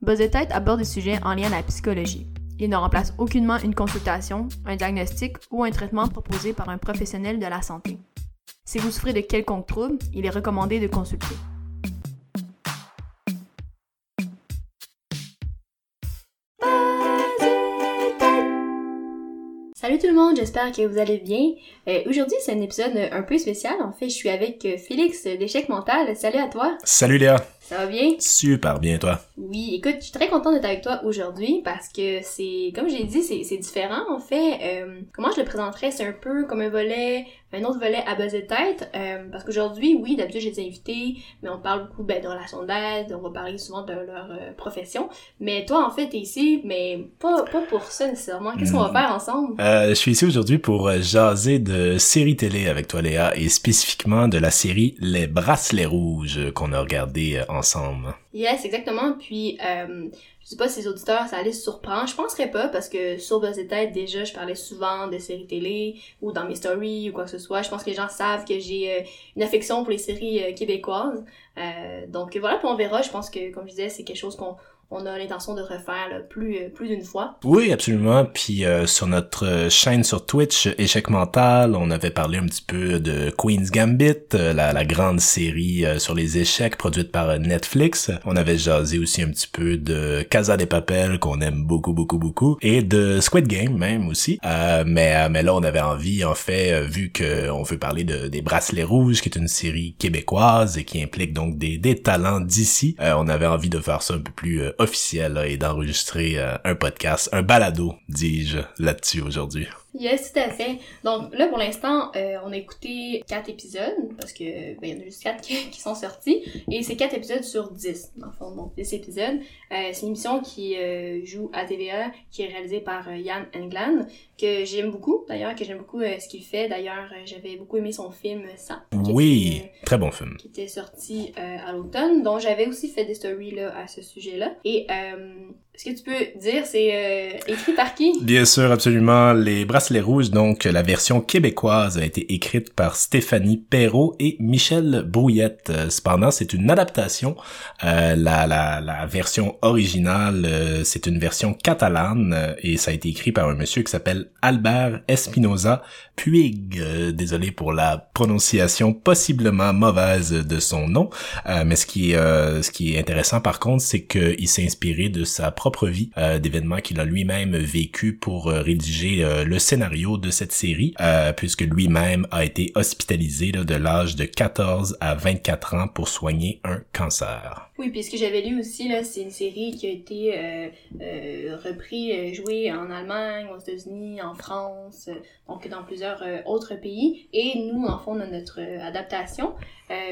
Buzz Tête aborde des sujets en lien à la psychologie. Il ne remplace aucunement une consultation, un diagnostic ou un traitement proposé par un professionnel de la santé. Si vous souffrez de quelconque trouble, il est recommandé de consulter. Salut tout le monde, j'espère que vous allez bien. Euh, Aujourd'hui, c'est un épisode un peu spécial. En fait, je suis avec euh, Félix d'Échec Mental. Salut à toi. Salut Léa. Ça va bien? Super bien, toi. Oui, écoute, je suis très contente d'être avec toi aujourd'hui parce que c'est, comme j'ai dit, c'est différent en fait. Euh, comment je le présenterais? C'est un peu comme un volet, un autre volet à buzzer tête. Euh, parce qu'aujourd'hui, oui, d'habitude j'ai des invités, mais on parle beaucoup ben, de relations d'aide, on va parler souvent de leur euh, profession. Mais toi, en fait, t'es ici, mais pas, pas pour ça nécessairement. Qu'est-ce qu'on va Hmm. faire ensemble? Je suis ici aujourd'hui pour jaser de séries télé avec toi Léa et spécifiquement de la série Les Bracelets Rouges qu'on a regardé euh, ensemble. Yes, exactement. Puis, euh, je sais pas si les auditeurs, ça allait se surprendre. Je penserais pas, parce que sur Buzz Tête, déjà, je parlais souvent de séries télé, ou dans mes stories, ou quoi que ce soit. Je pense que les gens savent que j'ai euh, une affection pour les séries euh, québécoises. Euh, donc voilà, puis on verra. Je pense que, comme je disais, c'est quelque chose qu'on on a l'intention de refaire là, plus, euh, plus d'une fois. Oui, absolument. Puis euh, sur notre euh, chaîne sur Twitch, Échec Mental, on avait parlé un petit peu de Queen's Gambit, euh, la, la grande série euh, sur les échecs produite par euh, Netflix. On avait jasé aussi un petit peu de Casa de Papel, qu'on aime beaucoup, beaucoup, beaucoup, et de Squid Game même aussi. Euh, mais, euh, mais là, on avait envie, en fait, euh, vu que on veut parler de, des Bracelets Rouges, qui est une série québécoise et qui implique donc des, des talents d'ici, euh, on avait envie de faire ça un peu plus euh, officiel là, et d'enregistrer euh, un podcast, un balado, dis-je, là-dessus aujourd'hui. Yes, tout à fait. Donc là, pour l'instant, euh, on a écouté quatre épisodes, parce que ben, il y en a juste quatre qui, qui sont sortis, et c'est quatre épisodes sur 10, dans le fond, donc 10 épisodes. Euh, c'est une émission qui euh, joue à TVA, qui est réalisée par Yann England, que j'aime beaucoup, d'ailleurs, que j'aime beaucoup ce qu'il fait. D'ailleurs, j'avais beaucoup aimé son film « Ça », Oui, était, très bon film. qui était sorti à l'automne, dont j'avais aussi fait des stories là, à ce sujet-là. Et euh, ce que tu peux dire, c'est euh, écrit par qui? Bien sûr, absolument. Les Bracelets Rouges, donc la version québécoise a été écrite par Stéphanie Perrault et Michel Brouillette. Euh, Cependant, c'est une adaptation. Euh, la, la, la version originale, euh, c'est une version catalane euh, et ça a été écrit par un monsieur qui s'appelle Albert Espinoza Puig. Euh, désolé pour la prononciation possiblement mauvaise de son nom, mais ce qui est ce qui est intéressant par contre, c'est qu'il s'est inspiré de sa propre vie, euh, d'événements qu'il a lui-même vécu pour euh, rédiger euh, le scénario de cette série, puisque lui-même a été hospitalisé de l'âge de 14 à 24 ans pour soigner un cancer. Oui, puis ce que j'avais lu aussi, là, c'est une série qui a été euh, euh, repris, euh, jouée en Allemagne, aux États-Unis, en France, donc dans plusieurs autres pays. Et nous, en fond, on a notre adaptation.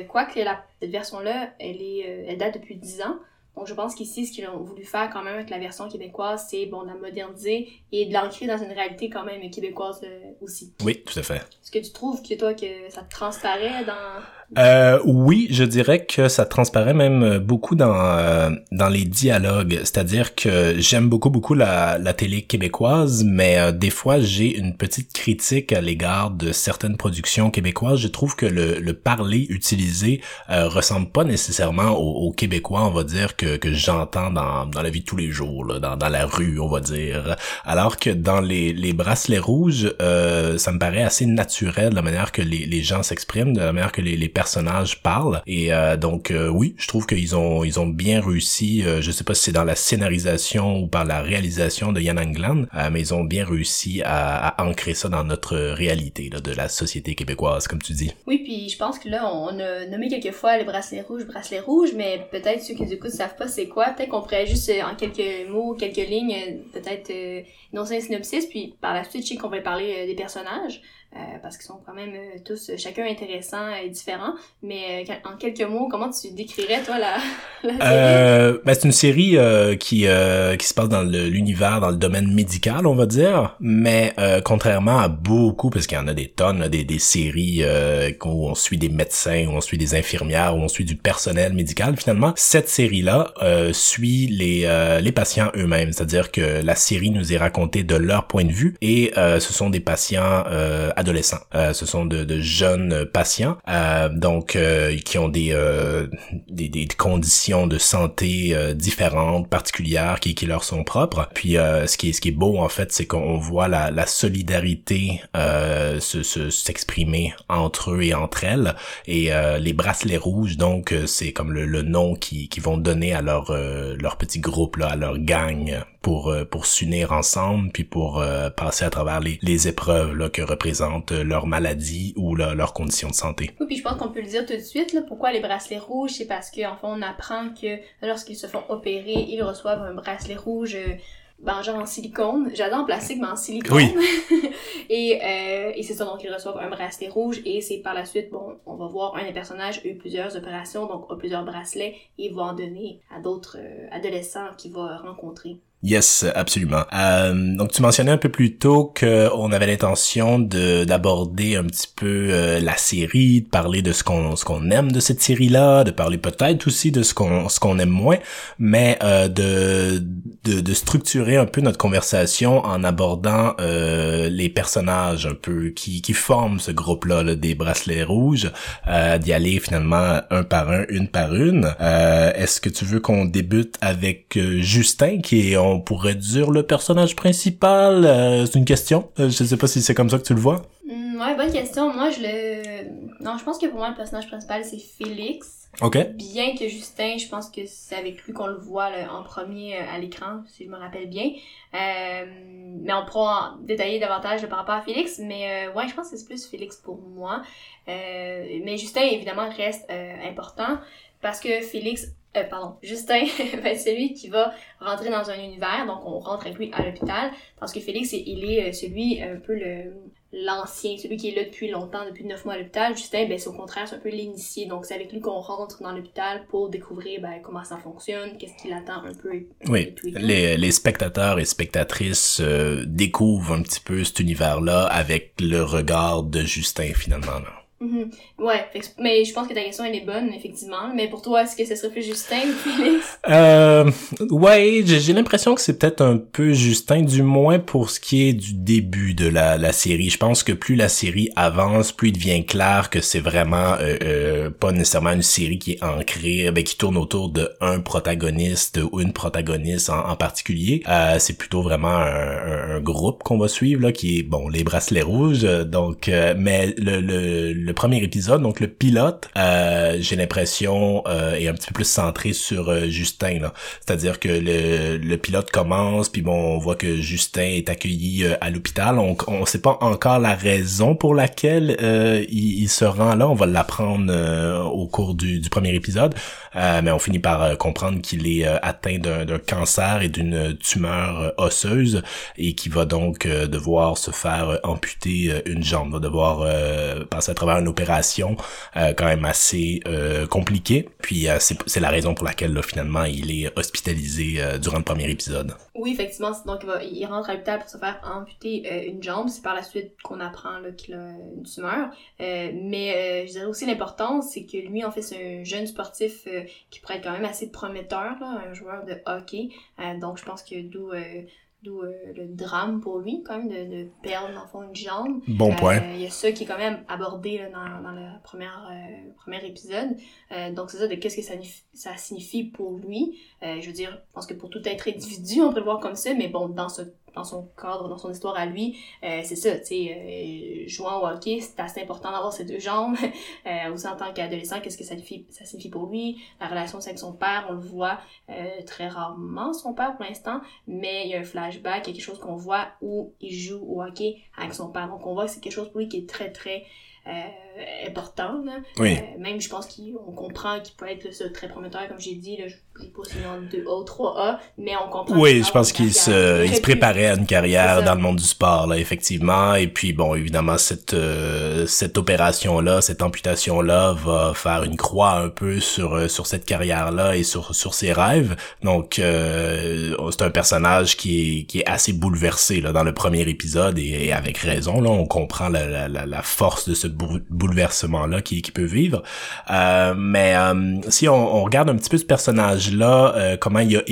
Quoique la, cette version-là, elle est, elle date depuis 10 ans. Donc je pense qu'ici, ce qu'ils ont voulu faire quand même avec la version québécoise, c'est bon, de la moderniser et de l'ancrer dans une réalité quand même québécoise euh, aussi. Oui, tout à fait. Est-ce que tu trouves que toi, que ça te transparaît dans... Euh, oui, je dirais que ça transparaît même beaucoup dans euh, dans les dialogues, c'est-à-dire que j'aime beaucoup beaucoup la, la télé québécoise, mais euh, des fois j'ai une petite critique à l'égard de certaines productions québécoises. Je trouve que le, le parler utilisé euh, ressemble pas nécessairement au, au québécois, on va dire que que j'entends dans dans la vie de tous les jours, là, dans dans la rue, on va dire. Alors que dans les les bracelets rouges, euh, ça me paraît assez naturel la manière que les les gens s'expriment, de la manière que les les personnages parlent. Et euh, donc euh, oui, je trouve qu'ils ont ils ont bien réussi. euh, je sais pas si c'est dans la scénarisation ou par la réalisation de Yann Anglan, mais ils ont bien réussi à, ancrer ça dans notre réalité de la société québécoise, comme tu dis. Oui, puis je pense que là, on a nommé quelques fois les bracelets rouges, bracelets rouges, mais peut-être ceux qui nous écoutent savent pas c'est quoi. Peut-être qu'on pourrait juste, en quelques mots, quelques lignes, peut-être énoncer un synopsis, puis par la suite, je sais qu'on va parler des personnages, parce qu'ils sont quand même euh, tous, euh, chacun intéressant et différent. Mais euh, en quelques mots, comment tu décrirais, toi, la, la série? Euh, ben, c'est une série euh, qui euh, qui se passe dans l'univers, dans le domaine médical, on va dire. Mais euh, contrairement à beaucoup, parce qu'il y en a des tonnes, des, des séries euh, où on suit des médecins, où on suit des infirmières, où on suit du personnel médical, finalement, cette série-là euh, suit les euh, les patients eux-mêmes. C'est-à-dire que la série nous est racontée de leur point de vue et euh, ce sont des patients euh, adolescents. ce sont de, de jeunes patients, donc qui ont des, des, des conditions de santé différentes, particulières, qui, qui leur sont propres. Puis ce qui est ce qui est beau en fait, c'est qu'on voit la, la solidarité se s'exprimer entre eux et entre elles et les bracelets rouges donc c'est comme le, le nom qui, qui vont donner à leur leur petit groupe là à leur gang pour euh, pour s'unir ensemble puis pour euh, passer à travers les, les épreuves là, que représentent euh, leur maladie ou leurs conditions de santé. Oui, puis je pense qu'on peut le dire tout de suite là, pourquoi les bracelets rouges, c'est parce qu'en fait on apprend que lorsqu'ils se font opérer, ils reçoivent un bracelet rouge ben, genre en silicone. J'adore en plastique, mais en silicone. Oui. et euh, et c'est ça, donc ils reçoivent un bracelet rouge et c'est par la suite, bon, on va voir un des personnages a eu plusieurs opérations, donc a plusieurs bracelets et va en donner à d'autres adolescents qu'il va rencontrer. Yes, absolument. Euh, donc tu mentionnais un peu plus tôt qu'on avait l'intention de d'aborder un petit peu euh, la série, de parler de ce qu'on ce qu'on aime de cette série-là, de parler peut-être aussi de ce qu'on ce qu'on aime moins, mais euh, de, de, de structurer un peu notre conversation en abordant euh, les personnages un peu qui qui forment ce groupe-là là, des bracelets rouges, euh, d'y aller finalement un par un, une par une. Est-ce que tu veux qu'on débute avec Justin qui est on pourrait dire le personnage principal euh, C'est une question. Euh, je sais pas si c'est comme ça que tu le vois. Mm, ouais, bonne question. Moi, je le... Non, je pense que pour moi, le personnage principal, c'est Félix. OK. Bien que Justin, je pense que c'est avec lui qu'on le voit en premier euh, à l'écran, si je me rappelle bien. mais on pourra en détailler davantage par rapport à Félix. Mais ouais, je pense que c'est plus Félix pour moi. mais Justin, évidemment, reste important parce que Félix euh, pardon, Justin va être celui qui va rentrer dans un univers, donc on rentre avec lui à l'hôpital, parce que Félix, il est euh, celui un peu le l'ancien, celui qui est là depuis longtemps, depuis neuf mois à l'hôpital. Justin, ben, c'est au contraire, c'est un peu l'initié. Donc, c'est avec lui qu'on rentre dans l'hôpital pour découvrir ben, comment ça fonctionne, qu'est-ce qu'il attend un peu. oui, Les, les spectateurs et spectatrices euh, découvrent un petit peu cet univers-là avec le regard de Justin, finalement. Là. Mhm. Ouais, mais je pense que ta question elle est bonne effectivement. Mais pour toi, est-ce que ce serait plus Justin ou Félix? Euh, Ouais, j'ai l'impression que c'est peut-être un peu Justin, du moins pour ce qui est du début de la, la série. Je pense que plus la série avance, plus il devient clair que c'est vraiment euh, euh, pas nécessairement une série qui est ancrée, ben, qui tourne autour de un protagoniste ou une protagoniste en, particulier. Euh, c'est plutôt vraiment un, groupe qu'on va suivre là, qui est bon les bracelets rouges. Donc, mais le, le le premier épisode, donc le pilote, euh, j'ai l'impression euh, est un petit peu plus centré sur euh, Justin. C'est-à-dire que le, le pilote commence, puis bon, on voit que Justin est accueilli euh, à l'hôpital. On on sait pas encore la raison pour laquelle il, il, se rend là. On va l'apprendre au cours du, premier épisode, mais on finit par comprendre qu'il est atteint d'un cancer et d'une tumeur osseuse et qui va donc devoir se faire amputer une jambe, va devoir passer à travers une opération euh, quand même assez euh, compliquée. Puis euh, c'est la raison pour laquelle là, finalement il est hospitalisé durant le premier épisode. Oui, effectivement. Donc il, rentre à l'hôpital pour se faire amputer une jambe. C'est par la suite qu'on apprend qu'il a une tumeur. mais je dirais aussi l'importance, c'est que lui en fait c'est un jeune sportif qui pourrait être quand même assez prometteur, là, un joueur de hockey. donc je pense que d'où D'où euh, le drame pour lui, quand même, de, de perdre, dans le fond, une jambe. Bon euh, point. Il y a ça qui est quand même abordé là, dans, dans le premier, euh, premier épisode. donc, c'est ça de qu'est-ce que ça, ça signifie pour lui. je veux dire, je pense que pour tout être individu, on peut le voir comme ça, mais bon, dans ce dans son cadre, dans son histoire à lui, euh, c'est ça, tu sais, euh, jouant au hockey, c'est assez important d'avoir ses deux jambes. euh, aussi en tant qu'adolescent, qu'est-ce que ça signifie, ça signifie pour lui? La relation avec son père, on le voit euh, très rarement, son père pour l'instant, mais il y a un flashback, il y a quelque chose qu'on voit où il joue au hockey avec son père. Donc on voit que c'est quelque chose pour lui qui est très, très important. Là. Oui. Euh, même, je pense qu'on comprend qu'il peut être ça, très prometteur, comme j'ai dit. Là, je ne pas si en 2A, 3A, mais on comprend. Oui, je pense qu'il se, il se préparait à une carrière dans le monde du sport, là, effectivement. Et puis, bon, évidemment, cette, euh, cette opération-là, cette amputation-là va faire une croix un peu sur, sur cette carrière-là et sur, sur ses rêves. Donc, c'est un personnage qui est, qui est assez bouleversé là, dans le premier épisode et, avec raison. Là, on comprend la, la, la force de ce bouleversement bouleversement-là qu'il qui peut vivre. Euh, mais si on, regarde un petit peu ce personnage-là, comment il a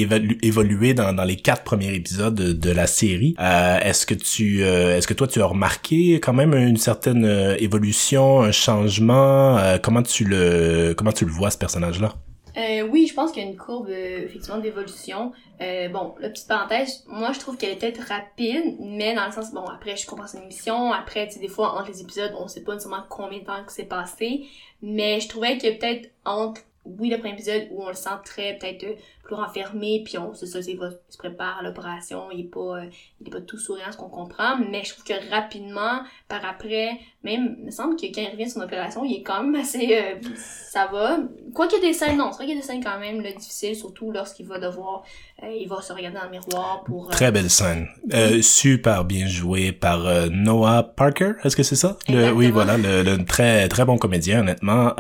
évolué dans, dans les quatre premiers épisodes de, de la série, est-ce que tu est-ce que toi tu as remarqué quand même une certaine évolution, un changement? Comment tu le comment tu le vois ce personnage-là? Euh, oui, je pense qu'il y a une courbe euh, effectivement d'évolution. Euh, bon, la petite parenthèse, moi je trouve qu'elle est peut-être rapide, mais dans le sens, bon, après je comprends son émission, après, tu sais, des fois entre les épisodes, on sait pas nécessairement combien de temps que c'est passé, mais je trouvais que peut-être entre, oui, le premier épisode où on le sent très peut-être plus renfermé, puis on, c'est ça, il, va, se prépare à l'opération, il est pas, euh, il est pas tout souriant, ce qu'on comprend, mais je trouve que rapidement, par après, même, il me semble que quand il revient de son opération, il est quand même assez, euh, ça va. Quoi qu'il y ait des scènes, non, c'est vrai qu'il y a des scènes quand même, là, difficiles, surtout lorsqu'il va devoir, euh, il va se regarder dans le miroir pour... Très belle scène. super bien joué par Noah Parker, est-ce que c'est ça? Le, oui, voilà, le, le, très, très bon comédien, honnêtement.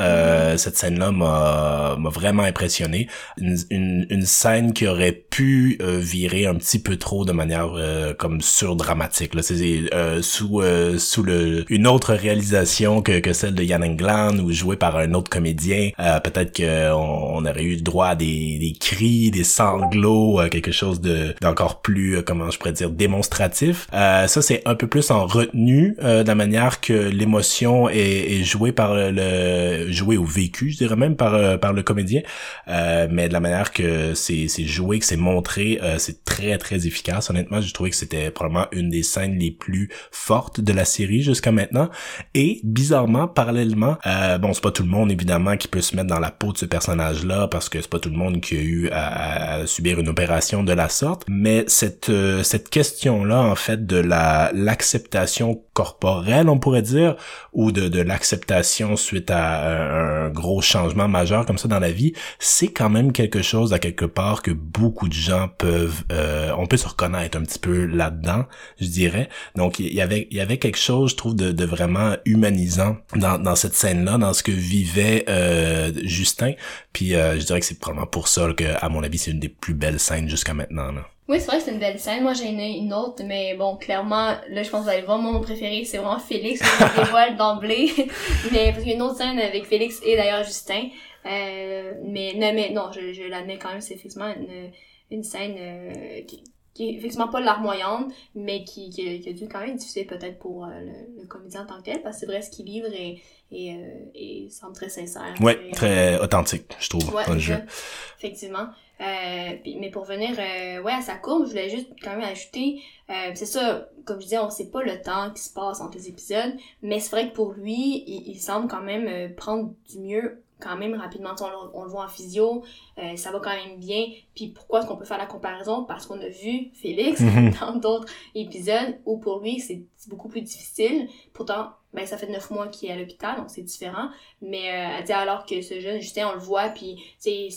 Cette scène-là m'a, m'a vraiment impressionné. Une, une, une scène qui aurait pu euh, virer un petit peu trop de manière euh, comme surdramatique là. C'est euh, sous euh, sous le une autre réalisation que, que celle de Yann England ou jouée par un autre comédien. Peut-être que on, aurait eu droit à des, des cris des sanglots quelque chose de d'encore plus comment je pourrais dire démonstratif. Ça c'est un peu plus en retenue de la manière que l'émotion est, est jouée par le jouée ou vécu je dirais même par par le comédien. Mais de la manière que c'est joué, que c'est montré, euh, c'est très très efficace. Honnêtement, j'ai trouvé que c'était probablement une des scènes les plus fortes de la série jusqu'à maintenant. Et bizarrement, parallèlement, euh, bon, c'est pas tout le monde évidemment qui peut se mettre dans la peau de ce personnage-là parce que c'est pas tout le monde qui a eu à, subir une opération de la sorte. Mais cette euh, cette question-là, en fait, de la l'acceptation corporelle, on pourrait dire, ou de, de l'acceptation suite à un, gros changement majeur comme ça dans la vie, c'est quand même quelque chose à part que beaucoup de gens peuvent, euh, on peut se reconnaître un petit peu là-dedans, je dirais. Donc il y avait, il y avait quelque chose, je trouve, de, de vraiment humanisant dans, dans cette scène-là, dans ce que vivait euh, Justin. Puis euh, je dirais que c'est probablement pour ça que, à mon avis, c'est une des plus belles scènes jusqu'à maintenant. Là. Oui, c'est vrai que c'est une belle scène. Moi, j'ai une, autre, mais bon, clairement, là, je pense que vous allez voir, mon préféré, c'est vraiment Félix. Je dévoile d'emblée. mais parce qu'il y a une autre scène avec Félix et d'ailleurs Justin. Euh, mais, non, mais non, je, je l'admets quand même, c'est effectivement une, une scène euh, qui, qui est effectivement pas larmoyante, mais qui, qui, qui, a dû quand même être difficile peut-être pour euh, le, comédien en tant que tel, parce que c'est vrai ce qu'il livre et, et, euh, et semble très sincère. Ouais, très authentique, je trouve, ouais, dans le jeu. Effectivement. Euh, mais pour venir euh, ouais à sa courbe, je voulais juste quand même ajouter, euh, c'est ça, comme je disais, on sait pas le temps qui se passe entre les épisodes, mais c'est vrai que pour lui, il, il semble quand même prendre du mieux quand même rapidement. On, on, le voit en physio, euh, ça va quand même bien. Puis pourquoi est-ce qu'on peut faire la comparaison? Parce qu'on a vu Félix mhm. dans d'autres épisodes où pour lui, c'est beaucoup plus difficile. Pourtant, ben, ça fait neuf mois qu'il est à l'hôpital, donc c'est différent. Mais euh, elle dit alors que ce jeune, Justin, on le voit, puis c'est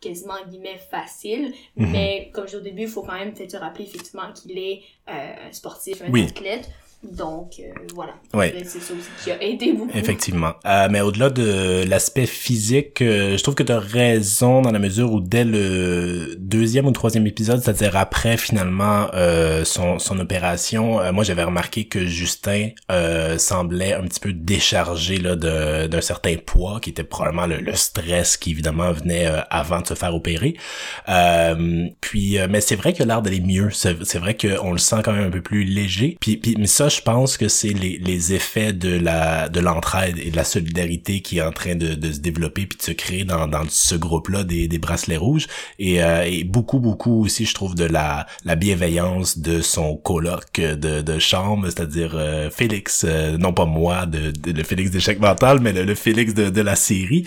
quasiment, guillemets, facile. Mhm. Mais comme je dis au début, il faut quand même peut-être se rappeler effectivement qu'il est euh, un sportif, un athlète. Donc euh, voilà. C'est ça aussi qui a aidé beaucoup. Effectivement. Euh, mais au-delà de l'aspect physique, euh, je trouve que tu as raison dans la mesure où dès le deuxième ou troisième épisode, c'est-à-dire après finalement euh, son, son opération, moi j'avais remarqué que Justin semblait un petit peu déchargé là d'un certain poids qui était probablement le, le stress qui évidemment venait avant de se faire opérer. puis mais c'est vrai a l'air d'aller mieux. C'est vrai qu'on le sent quand même un peu plus léger. Puis, puis mais ça je pense que c'est les, les effets de la de l'entraide et de la solidarité qui est en train de, de se développer puis de se créer dans, dans ce groupe-là des, des bracelets rouges. Et, euh, et beaucoup beaucoup aussi je trouve de la la bienveillance de son coloc de, de chambre c'est-à-dire euh, Félix euh, non pas moi de, de, le Félix d'échec mental mais le, Félix de, de la série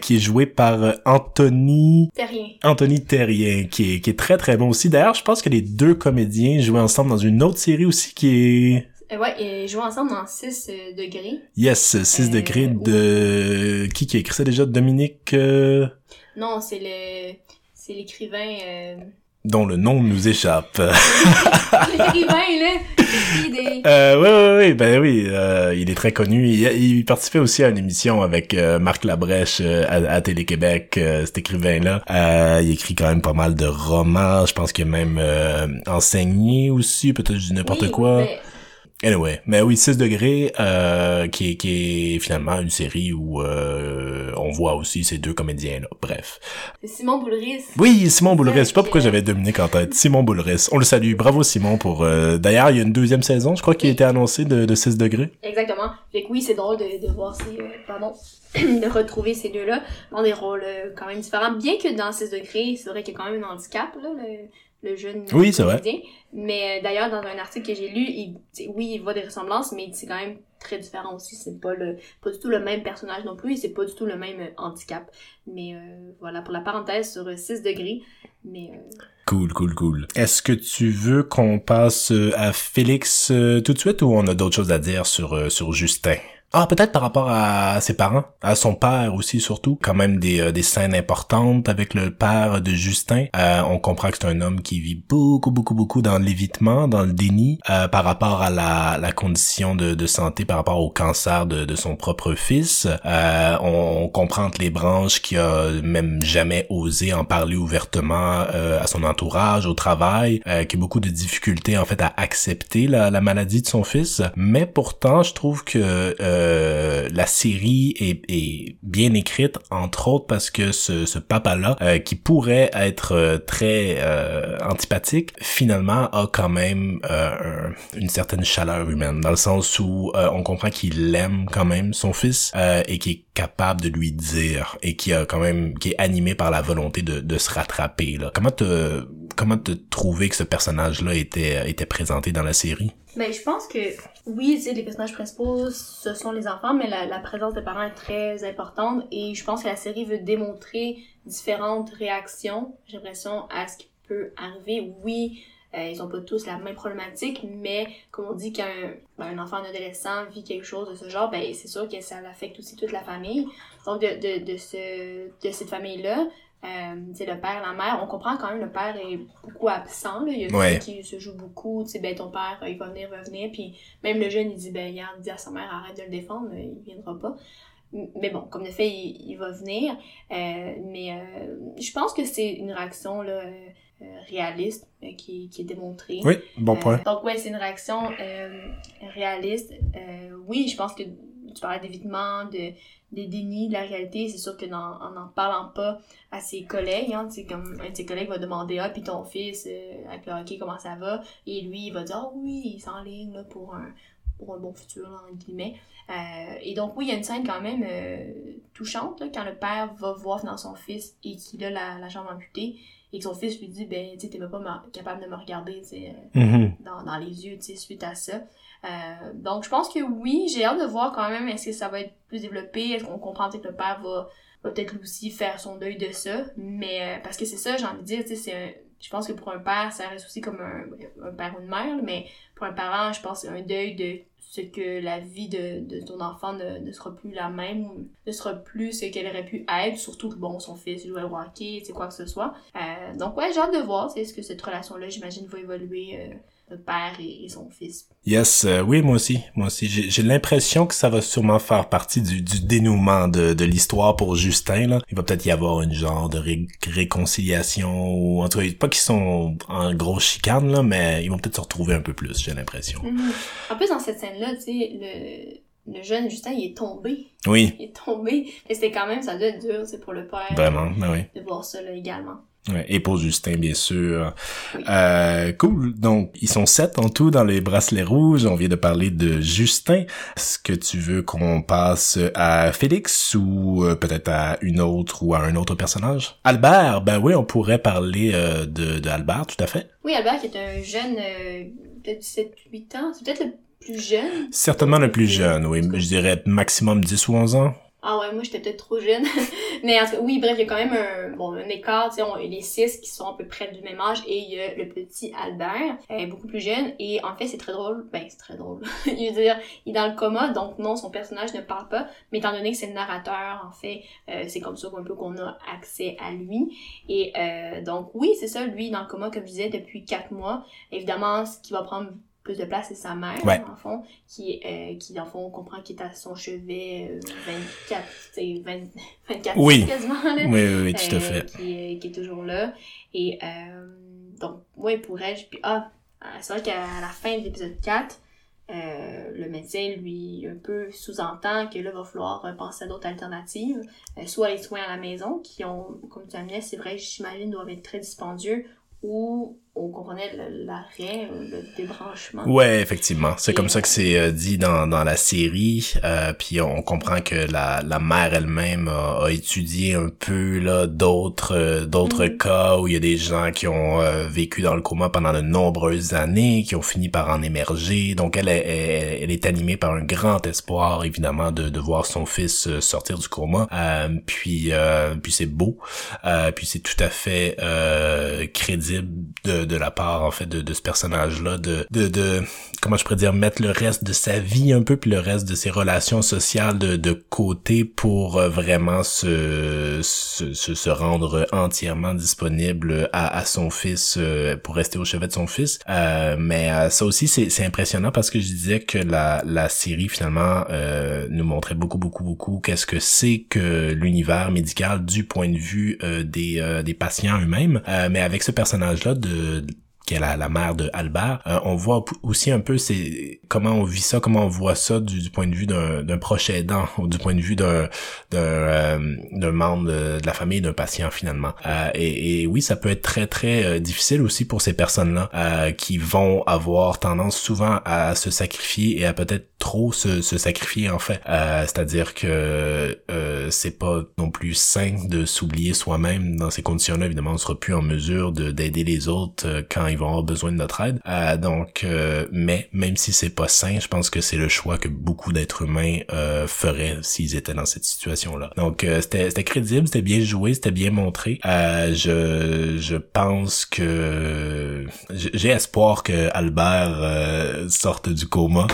qui est joué par Anthony Terrien. Anthony Terrien qui est qui est très très bon aussi. D'ailleurs je pense que les deux comédiens jouaient ensemble dans une autre série aussi qui est euh, ouais, ils jouent ensemble dans 6 euh, degrés. Yes, 6 euh, degrés de... Qui qui a écrit ça déjà? Dominique... Non, c'est le... C'est l'écrivain... Dont le nom nous échappe. l'écrivain, là! Des... Euh, ouais, ouais, ben oui, il est très connu. Il, il, participait aussi à une émission avec Marc Labrèche à, à Télé-Québec, cet écrivain-là. il écrit quand même pas mal de romans. Je pense qu'il a même enseigné aussi, peut-être n'importe quoi. Anyway, mais oui, 6 degrés, euh, qui, est, qui est finalement une série où euh, on voit aussi ces deux comédiens-là. Bref. Simon Boulris. Oui, Simon Boulris. Je sais pas pourquoi j'avais Dominique en tête. Simon Boulris. On le salue. Bravo Simon pour... Euh... D'ailleurs, il y a une deuxième saison, je crois, qui a été annoncée de, de 6 degrés. Exactement. Fait que oui, c'est drôle de, de voir ces... Euh, pardon. de retrouver ces deux-là dans des rôles euh, quand même différents. Bien que dans 6 degrés, c'est vrai qu'il y a quand même un handicap, là, le, le jeune Oui, c'est vrai. comédien. Mais euh, d'ailleurs, dans un article que j'ai lu, il, oui, il voit des ressemblances, mais c'est quand même très différent aussi. C'est pas le pas du tout le même personnage non plus et c'est pas du tout le même euh, handicap. Mais euh, voilà, pour la parenthèse sur euh, 6 degrés. Mais euh, Cool, cool, cool. Est-ce que tu veux qu'on passe à Félix euh, tout de suite ou on a d'autres choses à dire sur, sur Justin? Ah, peut-être par rapport à ses parents, à son père aussi surtout. Quand même des, euh, des scènes importantes avec le père de Justin. Euh, on comprend que c'est un homme qui vit beaucoup, beaucoup, beaucoup dans l'évitement, dans le déni, euh, par rapport à la, la condition de, de santé, par rapport au cancer de, de son propre fils. Euh, on, on comprend entre les branches qu'il a même jamais osé en parler ouvertement euh, à son entourage, au travail, qu'il a beaucoup de difficultés en fait à accepter la, la maladie de son fils. Mais pourtant, je trouve que euh, la série est, bien écrite, entre autres parce que ce, papa-là, euh, qui pourrait être euh, très antipathique, finalement a quand même un, une certaine chaleur humaine, dans le sens où on comprend qu'il aime quand même son fils et qui est capable de lui dire et qui a quand même qui est animé par la volonté de, se rattraper. Comment te comment te trouver que ce personnage-là était était présenté dans la série? Ben, je pense que oui, tu sais, les personnages principaux, ce sont les enfants, mais la, présence des parents est très importante et je pense que la série veut démontrer différentes réactions, j'ai l'impression, à ce qui peut arriver. Oui, euh, ils ont pas tous la même problématique, mais comme on dit qu'un ben, enfant, un adolescent vit quelque chose de ce genre, ben c'est sûr que ça affecte aussi toute la famille. Donc de, de, de, ce, de cette famille-là, euh, le père, la mère, on comprend quand même le père est beaucoup absent, là. il y a ouais. qui se joue beaucoup, ben ton père, il va venir, va venir, puis même le jeune, il dit, ben, il dit à sa mère, arrête de le défendre, il viendra pas. Mais bon, comme de fait, il, il va venir, euh, mais euh, je pense que c'est une réaction, là, euh, réaliste, euh, qui, qui est démontrée. Oui, bon point. donc ouais, c'est une réaction réaliste. oui, je pense que tu parlais d'évitement, de des dénis de la réalité, c'est sûr que dans, en en parlant pas à ses collègues, hein, tu comme un de ses collègues va demander ah puis ton fils euh, avec le hockey comment ça va? Et lui il va dire oh, oui il s'enligne là pour un pour un bon futur là, entre guillemets. Euh, et donc oui il y a une scène quand même euh, touchante là, quand le père va voir dans son fils et qu'il a la, la jambe amputée et que son fils lui dit ben tu t'es même pas capable de me regarder tu sais mm -hmm. dans, dans les yeux tu suite à ça euh, donc je pense que oui, j'ai hâte de voir quand même est-ce que ça va être plus développé, est-ce qu'on comprend peut-être que le père va, va peut-être lui aussi faire son deuil de ça, mais euh, parce que c'est ça, j'ai envie de dire, tu sais, c'est je pense que pour un père, ça reste aussi comme un, un père ou une mère, mais pour un parent, je pense c'est un deuil de ce que la vie de, de ton enfant ne, ne sera plus la même, ne sera plus ce qu'elle aurait pu être, surtout que bon, son fils jouait au hockey, quoi que ce soit. Euh, donc ouais, j'ai hâte de voir, est-ce que cette relation-là, j'imagine, va évoluer euh, le père et, et, son fils. Yes, euh, oui, moi aussi, moi aussi. J'ai l'impression que ça va sûrement faire partie du, du dénouement de, de l'histoire pour Justin. Là. Il va peut-être y avoir une genre de ré réconciliation, ou en tout cas, pas qu'ils sont en grosse chicane, là, mais ils vont peut-être se retrouver un peu plus, j'ai l'impression. Mm -hmm. En plus, dans cette scène-là, tu sais, le, le jeune Justin, il est tombé. Oui. Il est tombé. Mais c'était quand même, ça doit être dur, c'est pour le père. Vraiment, ben oui. De voir ça, là, également. Et pour Justin, bien sûr. Euh, cool. Donc, ils sont sept en tout dans les bracelets rouges. On vient de parler de Justin. Est-ce que tu veux qu'on passe à Félix ou euh, peut-être à une autre ou à un autre personnage? Albert, ben oui, on pourrait parler euh, de, de Albert, tout à fait. Oui, Albert qui est un jeune euh, de 17-8 ans. C'est peut-être le plus jeune. Certainement le plus jeune, oui. Je dirais maximum 10 ou 11 ans. Ah ouais, moi j'étais peut-être trop jeune. mais en tout cas, oui, bref, il y a quand même un, bon, un écart, tu sais, on les six qui sont à peu près du même âge et il y a le petit Albert, euh, beaucoup plus jeune. Et en fait, c'est très drôle. Ben, c'est très drôle. il veut dire, il est dans le coma, donc non, son personnage ne parle pas. Mais étant donné que c'est le narrateur, en fait, euh, c'est comme ça un peu qu'on a accès à lui. Et euh, donc oui, c'est ça, lui, dans le coma, comme je disais, depuis quatre mois. Évidemment, ce qui va prendre plus de place, c'est sa mère, ouais. en fond, qui, euh, qui, le fond, on comprend qu'il est à son chevet euh, 24, 20, 24 oui. quasiment, là. Oui, oui, oui, tout à fait. Qui, qui, est toujours là. Et, euh, donc, ouais, pour elle, puis, ah, c'est vrai qu'à la fin de l'épisode 4, euh, le médecin, lui, un peu sous-entend que là, il va falloir penser à d'autres alternatives, euh, soit les soins à la maison, qui ont, comme tu amenais, c'est vrai, j'imagine, doivent être très dispendieux, ou on comprenait l'arrêt, le débranchement. Ouais, effectivement. C'est comme ça que c'est euh, dit dans, dans la série. Euh, puis on comprend que la, la mère elle-même a, étudié un peu là d'autres euh, d'autres mm. cas où il y a des gens qui ont vécu dans le coma pendant de nombreuses années, qui ont fini par en émerger. Donc elle est, elle, est animée par un grand espoir évidemment de, de voir son fils sortir du coma. puis puis c'est beau. puis c'est tout à fait crédible de de, la part en fait de, de ce personnage là de, de de comment je pourrais dire mettre le reste de sa vie un peu puis le reste de ses relations sociales de, de côté pour euh, vraiment se, se, se rendre entièrement disponible à, à son fils euh, pour rester au chevet de son fils. Euh, mais ça aussi c'est impressionnant parce que je disais que la la série finalement nous montrait beaucoup beaucoup beaucoup qu'est-ce que c'est que l'univers médical du point de vue des des patients eux-mêmes. Mais avec ce personnage là de qui est la, mère de Albert, euh, on voit aussi un peu c'est comment on vit ça, comment on voit ça du, point de vue d'un proche aidant ou du point de vue d'un d'un euh, membre de, la famille d'un patient finalement. Euh, et, et, oui, ça peut être très très difficile aussi pour ces personnes-là qui vont avoir tendance souvent à se sacrifier et à peut-être trop se, se sacrifier en fait. C'est-à-dire que c'est pas non plus sain de s'oublier soi-même dans ces conditions-là. Évidemment, on sera plus en mesure d'aider les autres quand ils vont avoir besoin de notre aide. Euh, donc, euh, mais même si c'est pas sain, je pense que c'est le choix que beaucoup d'êtres humains euh, feraient s'ils étaient dans cette situation-là. Donc, c'était c'était crédible, c'était bien joué, c'était bien montré. je je pense que j'ai espoir que Albert sorte du coma.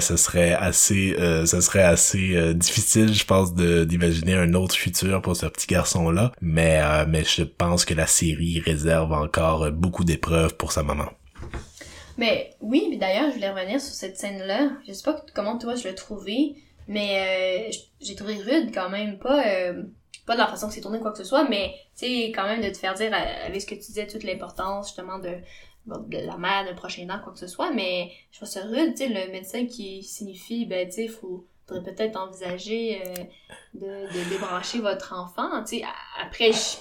ce serait assez ce serait assez difficile, je pense, d'imaginer un autre futur pour ce petit garçon-là. Mais mais je pense que la série réserve encore beaucoup d'épreuves pour sa maman. Mais oui, mais d'ailleurs, je voulais revenir sur cette scène-là. Je sais pas comment toi je l'ai trouvé, mais euh, j'ai trouvé rude quand même, pas euh, pas de la façon que c'est tourné quoi que ce soit, mais tu sais quand même de te faire dire avec ce que tu disais toute l'importance justement de la mère d'un prochain an quoi que ce soit, mais je trouve ça rude, tu sais le médecin qui signifie ben tu sais faut faudrait peut-être envisager euh, de, de débrancher votre enfant, tu sais après je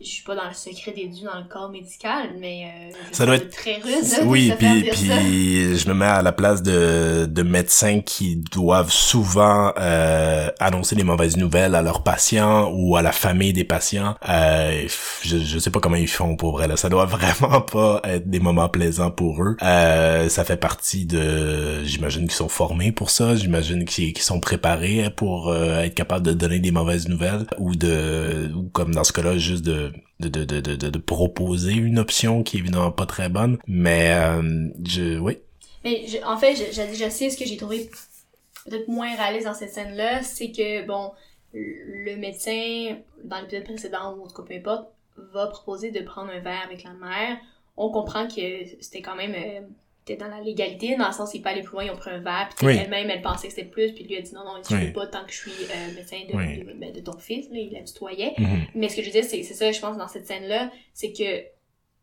je suis pas dans le secret des dieux dans le corps médical, mais euh, ça doit être très rude. oui, puis puis je me mets à la place de de médecins qui doivent souvent euh, annoncer des mauvaises nouvelles à leurs patients ou à la famille des patients. Euh, je je sais pas comment ils font pour vrai là. Ça doit vraiment pas être des moments plaisants pour eux. Euh, ça fait partie de, j'imagine qu'ils sont formés pour ça. J'imagine qu'ils sont préparés pour euh, être capables de donner des mauvaises nouvelles ou de ou comme dans ce cas-là juste de de, proposer une option qui est évidemment pas très bonne. Mais euh, je oui. Mais en fait, je, je, sais ce que j'ai trouvé peut-être moins réaliste dans cette scène-là, c'est que bon, le médecin, dans l'épisode précédent, ou en tout cas peu importe, va proposer de prendre un verre avec la mère. On comprend que c'était quand même euh, dans la légalité, dans le sens qu'il pas aller plus loin, ils ont pris un verre, puis elle-même, elle pensait que c'était plus, puis lui a dit non, non, je ne pas tant que je suis euh, médecin de, ben, de, ton fils, là, il la tutoyait. Mm-hmm. Mais ce que je veux dire, c'est ça, je pense, dans cette scène-là, c'est que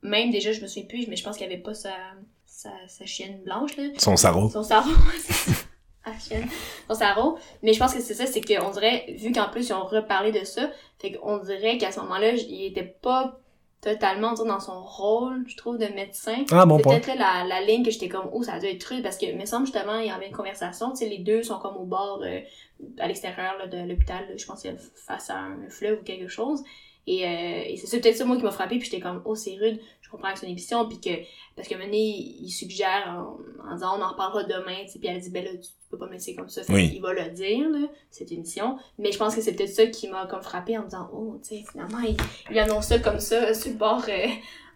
même déjà, je me souviens plus, mais je pense qu'il n'y avait pas sa, sa, sa, chienne blanche, là. Son sarreau. Son sarreau, Ah, chienne. Son sarreau. Mais je pense que c'est ça, c'est qu'on dirait, vu qu'en plus, ils ont reparlé de ça, fait qu'on dirait qu'à ce moment-là, il était pas totalement dans son rôle, je trouve, de médecin. Ah, bon C'est peut-être la, la ligne que j'étais comme, oh, ça a dû être truc, parce que, me semble, justement, il y avait une conversation, tu sais, les deux sont comme au bord, euh, à l'extérieur de l'hôpital, je pense, face à un fleuve ou quelque chose. Et, euh, et c'est peut-être ça, moi, qui m'a frappé, puis j'étais comme, oh, c'est rude, je comprends que c'est une émission, puis que, parce que un il suggère en, disant, on en reparlera demain, puis elle dit, ben là, tu, peux pas mettre comme ça, fait il va le dire, là, cette émission. Mais je pense que c'est peut-être ça qui m'a comme frappé en me disant, oh, tu sais, finalement, il, il, annonce ça comme ça, sur le bord, euh,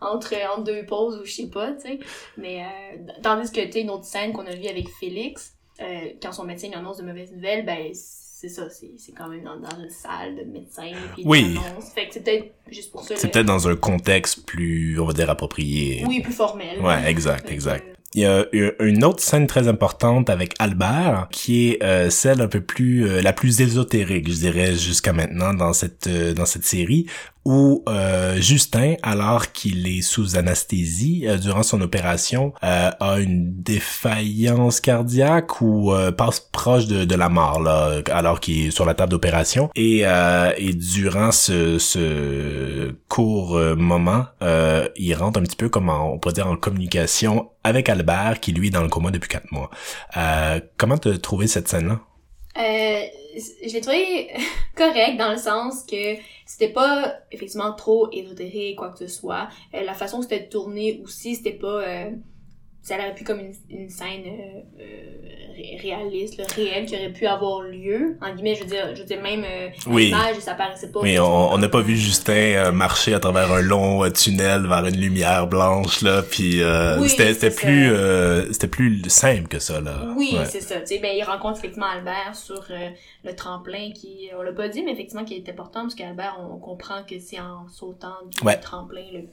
entre, entre deux pauses, ou je sais pas, tu sais. Mais, euh, tandis que, tu sais, une autre scène qu'on a vue avec Félix, euh, quand son médecin lui annonce de mauvaises nouvelles, ben, c'est ça, c'est quand même dans, dans, une salle de médecin. Puis oui. Fait que c'est peut-être juste pour ça. C'est peut-être dans un contexte plus, on va dire, approprié. Oui, plus formel. Ouais, exact, exact. Il y a une autre scène très importante avec Albert, qui est euh, celle un peu plus, euh, la plus ésotérique, je dirais, jusqu'à maintenant dans cette euh, dans cette série, où euh, Justin, alors qu'il est sous anesthésie euh, durant son opération, euh, a une défaillance cardiaque ou passe proche de, de, la mort là, alors qu'il est sur la table d'opération. Et, et durant ce, ce court moment, il rentre un petit peu comme on pourrait dire en communication avec Albert, qui lui est dans le coma depuis quatre mois. comment te trouvé cette scène-là? Je l'ai trouvé correct dans le sens que c'était pas effectivement trop ésotérique quoi que ce soit. Euh, la façon que c'était tourné aussi, c'était pas euh, ça aurait pu comme une, une scène euh, euh réaliste, là, réelle qui aurait pu avoir lieu. En guillemets, je veux dire, je veux dire même euh, oui. l'image, ça paraissait pas. Oui, on n'a pas vu Justin euh, marcher à travers un long tunnel vers une lumière blanche là, puis oui, c'était c'était plus c'était plus simple que ça là. Oui, c'est ça. Tu sais, ben il rencontre effectivement Albert sur le tremplin qui on l'a pas dit, mais effectivement qui est important parce qu'Albert on comprend que c'est en sautant du tremplin le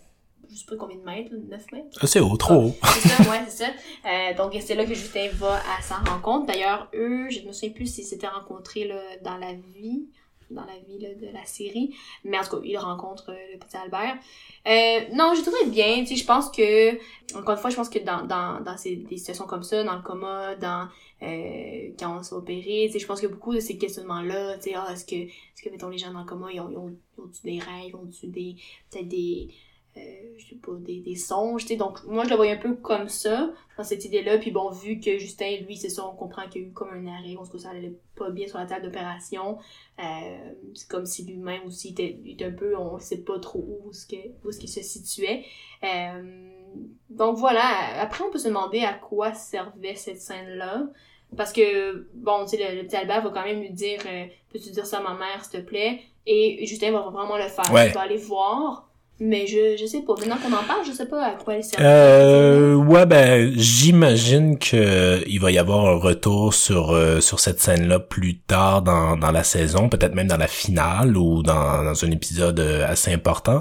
je sais pas combien de mètres, 9 mètres? Ah, c'est haut, trop haut. c'est ça, ouais, c'est ça. Euh, donc, c'est là que Justin va à sa rencontre. D'ailleurs, eux, je ne me souviens plus s'ils s'étaient rencontrés là, dans la vie, dans la vie là, de la série. Mais en tout cas, ils rencontrent euh, le petit Albert. Euh, non, j'ai trouvé bien. Tu sais, je pense que, encore une fois, je pense que dans, dans, dans ces, des situations comme ça, dans le coma, dans euh, quand on s'est opéré, tu sais, je pense a beaucoup de ces questionnements-là. Tu sais, ah, est-ce que, est-ce que, mettons, les gens dans le coma, ils ont, ils ont, ils ont des rêves, ils ont des, peut-être des je sais pas, des, des songes, tu sais. Donc, moi, je le voyais un peu comme ça, dans cette idée-là. Puis bon, vu que Justin, lui, c'est ça, on comprend qu'il y a eu comme un arrêt, on se que ça allait pas bien sur la table d'opération. Euh, c'est comme si lui-même aussi était, était, un peu, on sait pas trop où ce que, où ce qu'il se situait. Euh, donc voilà, après, on peut se demander à quoi servait cette scène-là. Parce que, bon, tu sais, le, petit Albert va quand même lui dire, euh, peux-tu dire ça à ma mère, s'il te plaît? Et Justin va vraiment le faire. Ouais. Il va aller voir. Mais je, je sais pas. Maintenant qu'on en parle, je sais pas à quoi elle sert. Euh, ouais, ben, j'imagine que il va y avoir un retour sur, euh, sur cette scène-là plus tard dans, dans la saison, peut-être même dans la finale ou dans, dans un épisode euh, assez important.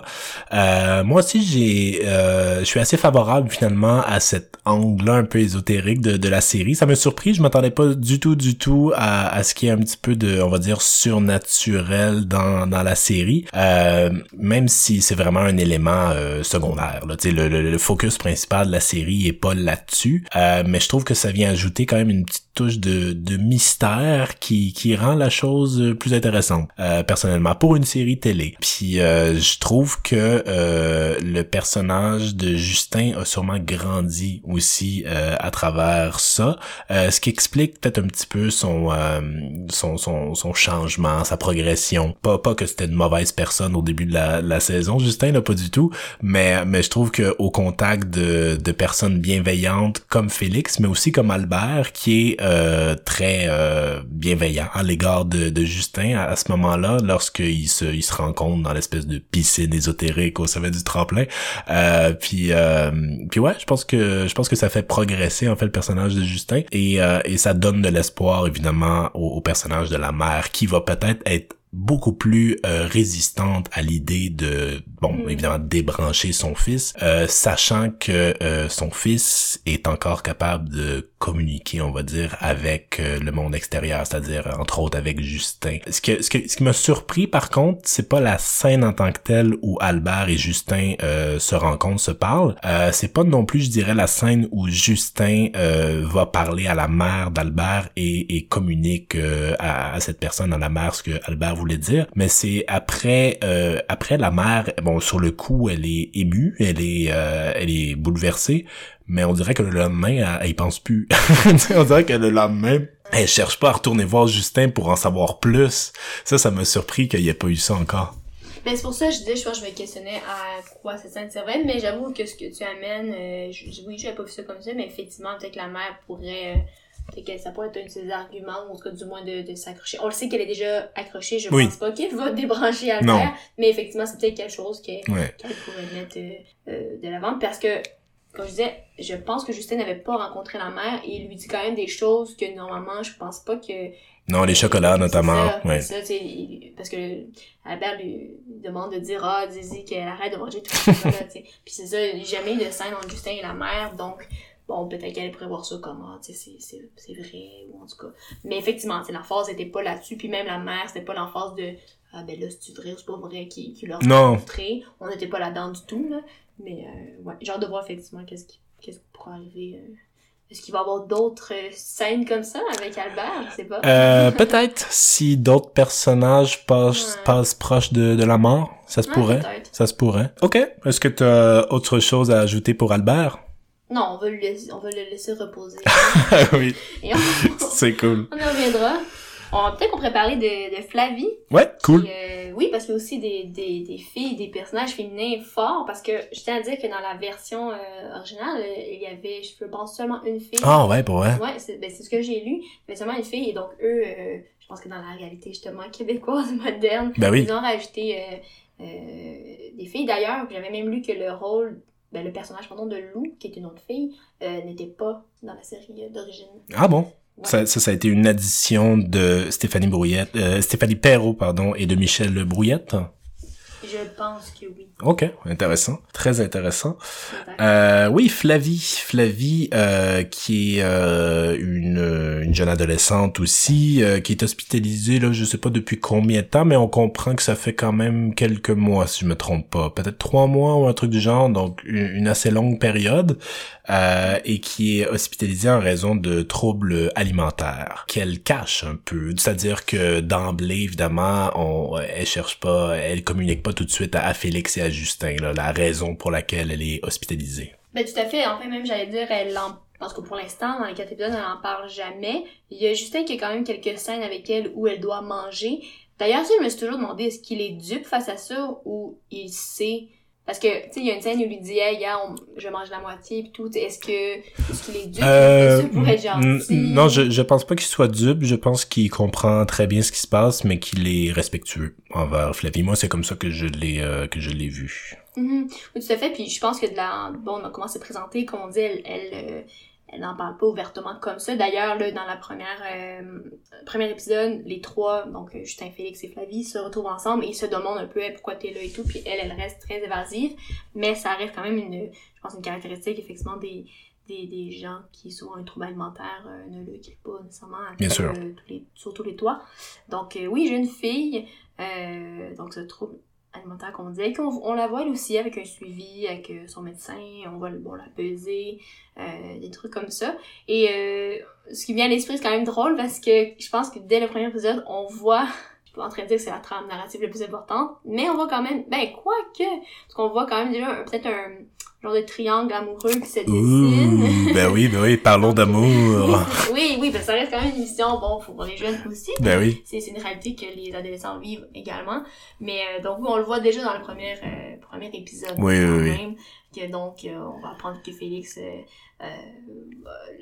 Euh, moi aussi, j'ai, euh, je suis assez favorable finalement à cet angle-là un peu ésotérique de, de la série. Ça m'a surpris. Je m'attendais pas du tout, du tout à, à ce qu'il y ait un petit peu de, on va dire, surnaturel dans, dans la série. Euh, même si c'est vraiment un élément euh, secondaire. Là. Le, le, le, focus principal de la série est pas là-dessus, euh, mais je trouve que ça vient ajouter quand même une petite touche de, de mystère qui, qui rend la chose plus intéressante, euh, personnellement, pour une série télé. Puis euh, je trouve que euh, le personnage de Justin a sûrement grandi aussi euh, à travers ça, euh, ce qui explique peut-être un petit peu son, euh, son, son, son changement, sa progression. Pas, pas que c'était une mauvaise personne au début de la, la saison, Justin, pas du tout, mais, mais je trouve que au contact de, de personnes bienveillantes comme Félix, mais aussi comme Albert, qui est euh, très euh, bienveillant à l'égard de, de, Justin à, ce moment-là, lorsqu'il se, il se rencontre dans l'espèce de piscine ésotérique au sommet du tremplin. Euh, puis, euh, puis ouais, je pense que je pense que ça fait progresser en fait le personnage de Justin et, euh, et ça donne de l'espoir évidemment au, au personnage de la mère qui va peut-être être beaucoup plus euh, résistante à l'idée de bon mm. évidemment débrancher son fils euh, sachant que euh, son fils est encore capable de communiquer on va dire avec euh, le monde extérieur c'est-à-dire entre autres avec Justin. Ce que ce, que, ce qui m'a surpris par contre c'est pas la scène en tant que telle où Albert et Justin euh, se rencontrent se parlent. C'est pas non plus je dirais la scène où Justin va parler à la mère d'Albert et, et communique à, à, cette personne à la mère ce que Albert voulait dire, mais c'est après euh, après la mère, bon sur le coup elle est émue, elle est euh, elle est bouleversée, mais on dirait que le lendemain elle, pense plus. on dirait que le lendemain elle cherche pas à retourner voir Justin pour en savoir plus. Ça, ça m'a surpris qu'il n'y ait pas eu ça encore. Ben, c'est pour ça que je disais, je pense que je me questionnais à quoi ça scène servait, mais j'avoue que ce que tu amènes, euh, je, oui, j'avais pas vu ça comme ça, mais effectivement, peut-être que la mère pourrait euh, que ça pourrait être un de ses arguments, ou en tout cas, du moins, de, de s'accrocher. On le sait qu'elle est déjà accrochée, je pense pas qu'elle va débrancher Albert, mais effectivement, c'est peut-être quelque chose qu'elle pourrait mettre euh, euh, de l'avant, parce que, comme je disais, je pense que Justin n'avait pas rencontré la mère, et il lui dit quand même des choses que, normalement, je pense pas que... Non, les chocolats, notamment, ouais. Ça, parce que Albert lui demande de dire, ah, dis qu'elle arrête de manger tout sais. Puis c'est ça, jamais de scène entre Justin et la mère, donc bon, peut-être qu'elle pourrait voir ça comme, ah, tu sais, c'est vrai, ou en tout cas. Mais effectivement, la phase était pas là-dessus, puis même la mère, c'était pas l'emphase de, ah ben là, c'est du vrai, c'est pas vrai qui, qui leur Non. montré. On n'était pas là-dedans du tout, là. Mais euh, ouais, hâte de voir effectivement qu'est-ce qui, qui pourra arriver. euh. Est-ce qu'il va y avoir d'autres euh, scènes comme ça avec Albert? Je sais pas. Euh, peut-être si d'autres personnages passent, Ouais. passent proches de, de la mort, ça se Ouais, pourrait. Ça se pourrait. Ok. Est-ce que tu as autre chose à ajouter pour Albert? Non, on va, le laisser, on va le laisser reposer. oui, on, c'est cool. on y reviendra. On- Peut-être qu'on pourrait parler de, de Flavie. Ouais, cool. Euh, oui, parce qu'il y a aussi des, des, des filles, des personnages féminins forts, parce que je tiens à dire que dans la version euh, originale, euh, il y avait, je pense, seulement une fille. Ah ouais, pour vrai. Ouais, c'est ben, c'est ce que j'ai lu. Avait seulement une fille, et donc eux, euh, je pense que dans la réalité justement québécoise moderne, Ben oui. ils ont rajouté euh, euh, des filles. D'ailleurs, j'avais même lu que le rôle, ben, le personnage pardon, de Lou, qui est une autre fille, euh, n'était pas dans la série euh, d'origine. Ah bon? Ouais. Ça, ça, ça a été une addition de Stéphanie Brouillette, euh, Stéphanie Perrault, pardon, et de Michel Brouillette? Je pense que oui. Ok, intéressant. Très intéressant. Euh, oui, Flavie, Flavie, euh, qui est euh, une, une jeune adolescente aussi, euh, qui est hospitalisée, là, je sais pas depuis combien de temps, mais on comprend que ça fait quand même quelques mois, si je me trompe pas, peut-être trois mois ou un truc du genre, donc une, une assez longue période, euh, et qui est hospitalisée en raison de troubles alimentaires qu'elle cache un peu, c'est-à-dire que d'emblée, évidemment, on, elle cherche pas, elle communique pas tout de suite à, Félix et à Justin, la raison pour laquelle elle est hospitalisée. Ben tout à fait. En fait, même j'allais dire, elle en... Parce que pour l'instant, dans les quatre épisodes, elle en parle jamais. Il y a Justin qui a quand même quelques scènes avec elle où elle doit manger. D'ailleurs, ça, je me suis toujours demandé, est-ce qu'il est dupe face à ça ou il sait... Parce que, tu sais, il y a une scène où il lui dit, hey, gars, on- je mange la moitié pis tout. Est-ce que, est-ce qu'il est dupe? Euh, Est-ce que pour être n- gentil? non, je, je pense pas qu'il soit dupe. Je pense qu'il comprend très bien ce qui se passe, mais qu'il est respectueux envers Flavie. Moi, c'est comme ça que je l'ai euh, que je l'ai vu. Mhm. Oui, tout à fait. Puis je pense que de la... Bon, comment c'est présenté, comme on dit, elle, elle, euh, elle n'en parle pas ouvertement comme ça. D'ailleurs, là, dans la première euh, premier épisode, les trois, donc euh, Justin, Félix et Flavie, se retrouvent ensemble et ils se demandent un peu hey, pourquoi t'es là et tout. Puis elle, elle reste très évasive. Mais ça reste quand même une, je pense, une caractéristique, effectivement, des, des, des gens qui sont un trouble alimentaire euh, ne le quittent pas nécessairement à Bien tous, sûr. euh, tous les, sur tous les toits. Donc euh, oui, j'ai une fille, euh, donc ce trouble alimentaire qu'on dit, qu'on on la voit elle aussi avec un suivi, avec euh, son médecin, on va bon, la peser, euh, des trucs comme ça. Et euh, ce qui vient à l'esprit, c'est quand même drôle parce que je pense que dès le premier épisode, on voit, je suis en train de dire que c'est la trame narrative la plus importante, mais on voit quand même, ben quoi que, parce qu'on voit quand même déjà peut-être un genre de triangle amoureux qui se dessine. Ouh, ben oui, ben oui, parlons d'amour. oui, oui, que ça reste quand même une émission, bon, pour les jeunes aussi. Ben oui. C'est une réalité que les adolescents vivent également. Mais euh, donc, oui, on le voit déjà dans le premier, euh, premier épisode. Oui, oui, que donc, euh, on va apprendre que Félix, euh,